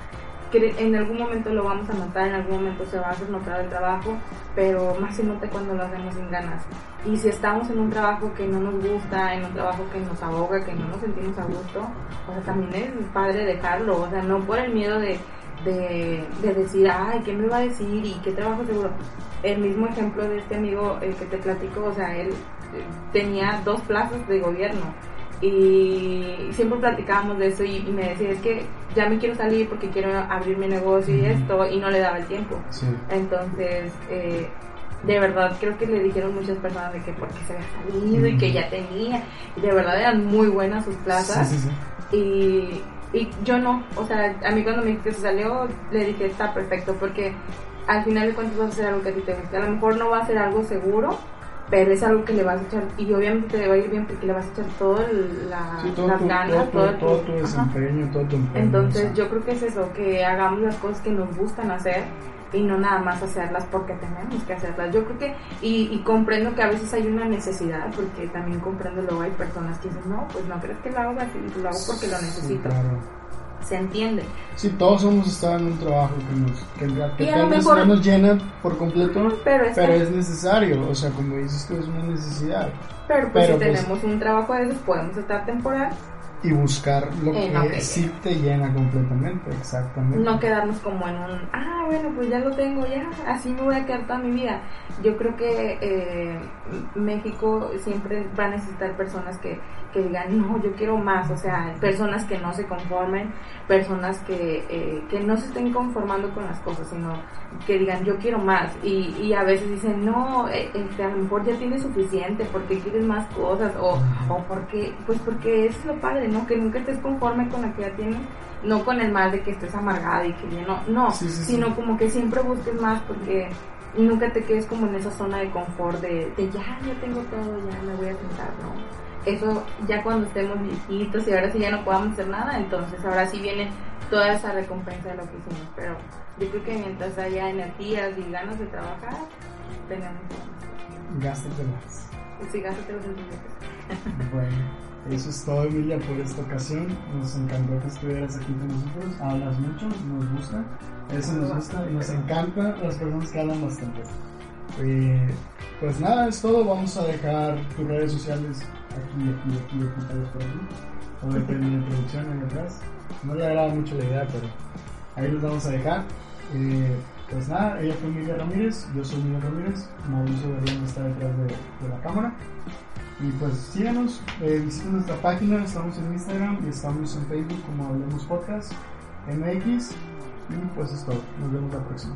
que en algún momento lo vamos a notar, en algún momento se va a hacer notar el trabajo, pero más se nota cuando lo hacemos sin ganas. Y si estamos en un trabajo que no nos gusta, en un trabajo que nos ahoga, que no nos sentimos a gusto, o sea, también es padre dejarlo, o sea, no por el miedo de, de, de decir, ay, ¿qué me va a decir? ¿Y qué trabajo seguro? El mismo ejemplo de este amigo el que te platico, o sea, él tenía dos plazas de gobierno y siempre platicábamos de eso y, y me decía, es que ya me quiero salir porque quiero abrir mi negocio y esto, y no le daba el tiempo. Sí. Entonces, eh, de verdad creo que le dijeron muchas personas de que porque se había salido y que ya tenía, y de verdad eran muy buenas sus plazas. Sí. Y, y yo no, o sea, a mí cuando me dijo que se salió, le dije, está perfecto, porque al final de cuentas vas a hacer algo que a ti te guste. A lo mejor no va a ser algo seguro, pero es algo que le vas a echar, y obviamente te va a ir bien porque le vas a echar todo el- la, Sí, todo, las tu, ganas, todo, todo, tu- todo tu- tu ajá. desempeño, todo tu empeño. Entonces yo creo que es eso, que hagamos las cosas que nos gustan hacer y no nada más hacerlas porque tenemos que hacerlas. Yo creo que, y, y comprendo que a veces hay una necesidad, porque también comprendo luego hay personas que dicen, no, pues no crees que lo hago así, lo hago porque lo Sí, necesito. claro. Se entiende. Sí, todos hemos estado en un trabajo que nos, que, que tal vez mejor- no nos llena por completo, Pero, es pero es necesario, o sea, como dices tú, es una necesidad. pero pues pero, si pues- tenemos un trabajo de esos, podemos estar temporal, Y buscar lo Eh, que no, que sí te llena completamente, exactamente. no quedarnos como en un, ah, bueno, pues ya lo tengo, ya, así me voy a quedar toda mi vida. Yo creo que eh, México siempre va a necesitar personas que, que digan, no, yo quiero más, o sea, personas que no se conformen, personas que, eh, que no se estén conformando con las cosas, sino que digan, yo quiero más. Y, y a veces dicen, no, eh, este, a lo mejor ya tienes suficiente, porque quieres más cosas? O, o porque, pues porque es lo padre, ¿no? Que nunca estés conforme con lo que ya tienes, no con el mal de que estés amargado y que ya no, no, Sí, sí, sí. sino como que siempre busques más porque nunca te quedes como en esa zona de confort de, de ya, ya tengo todo, ya me voy a sentar, ¿no? Eso ya cuando estemos viejitos y ahora sí ya no podamos hacer nada, entonces ahora sí viene toda esa recompensa de lo que hicimos, pero yo creo que mientras haya energías y ganas de trabajar, tenemos Gástate más. Sí, gástate los sentimientos. Bueno, eso es todo, Emilia, por esta ocasión. Nos encantó que estuvieras aquí con nosotros. Hablas mucho, nos gusta. Eso nos gusta y nos encanta las personas que hablan bastante. Eh, pues nada, es todo. Vamos a dejar tus redes sociales aquí, aquí, aquí, aquí, tal vez por aquí. O de en la producción ahí atrás. No le agrada mucho la idea, pero ahí los vamos a dejar. Eh, pues nada, ella fue Emilia Ramírez, yo soy Miguel Ramírez, Mauricio Berlín está detrás de, de la cámara. Y pues síganos, eh, visiten nuestra página, estamos en Instagram y estamos en Facebook como Hablemos Podcast MX. Y pues es todo, nos vemos la próxima.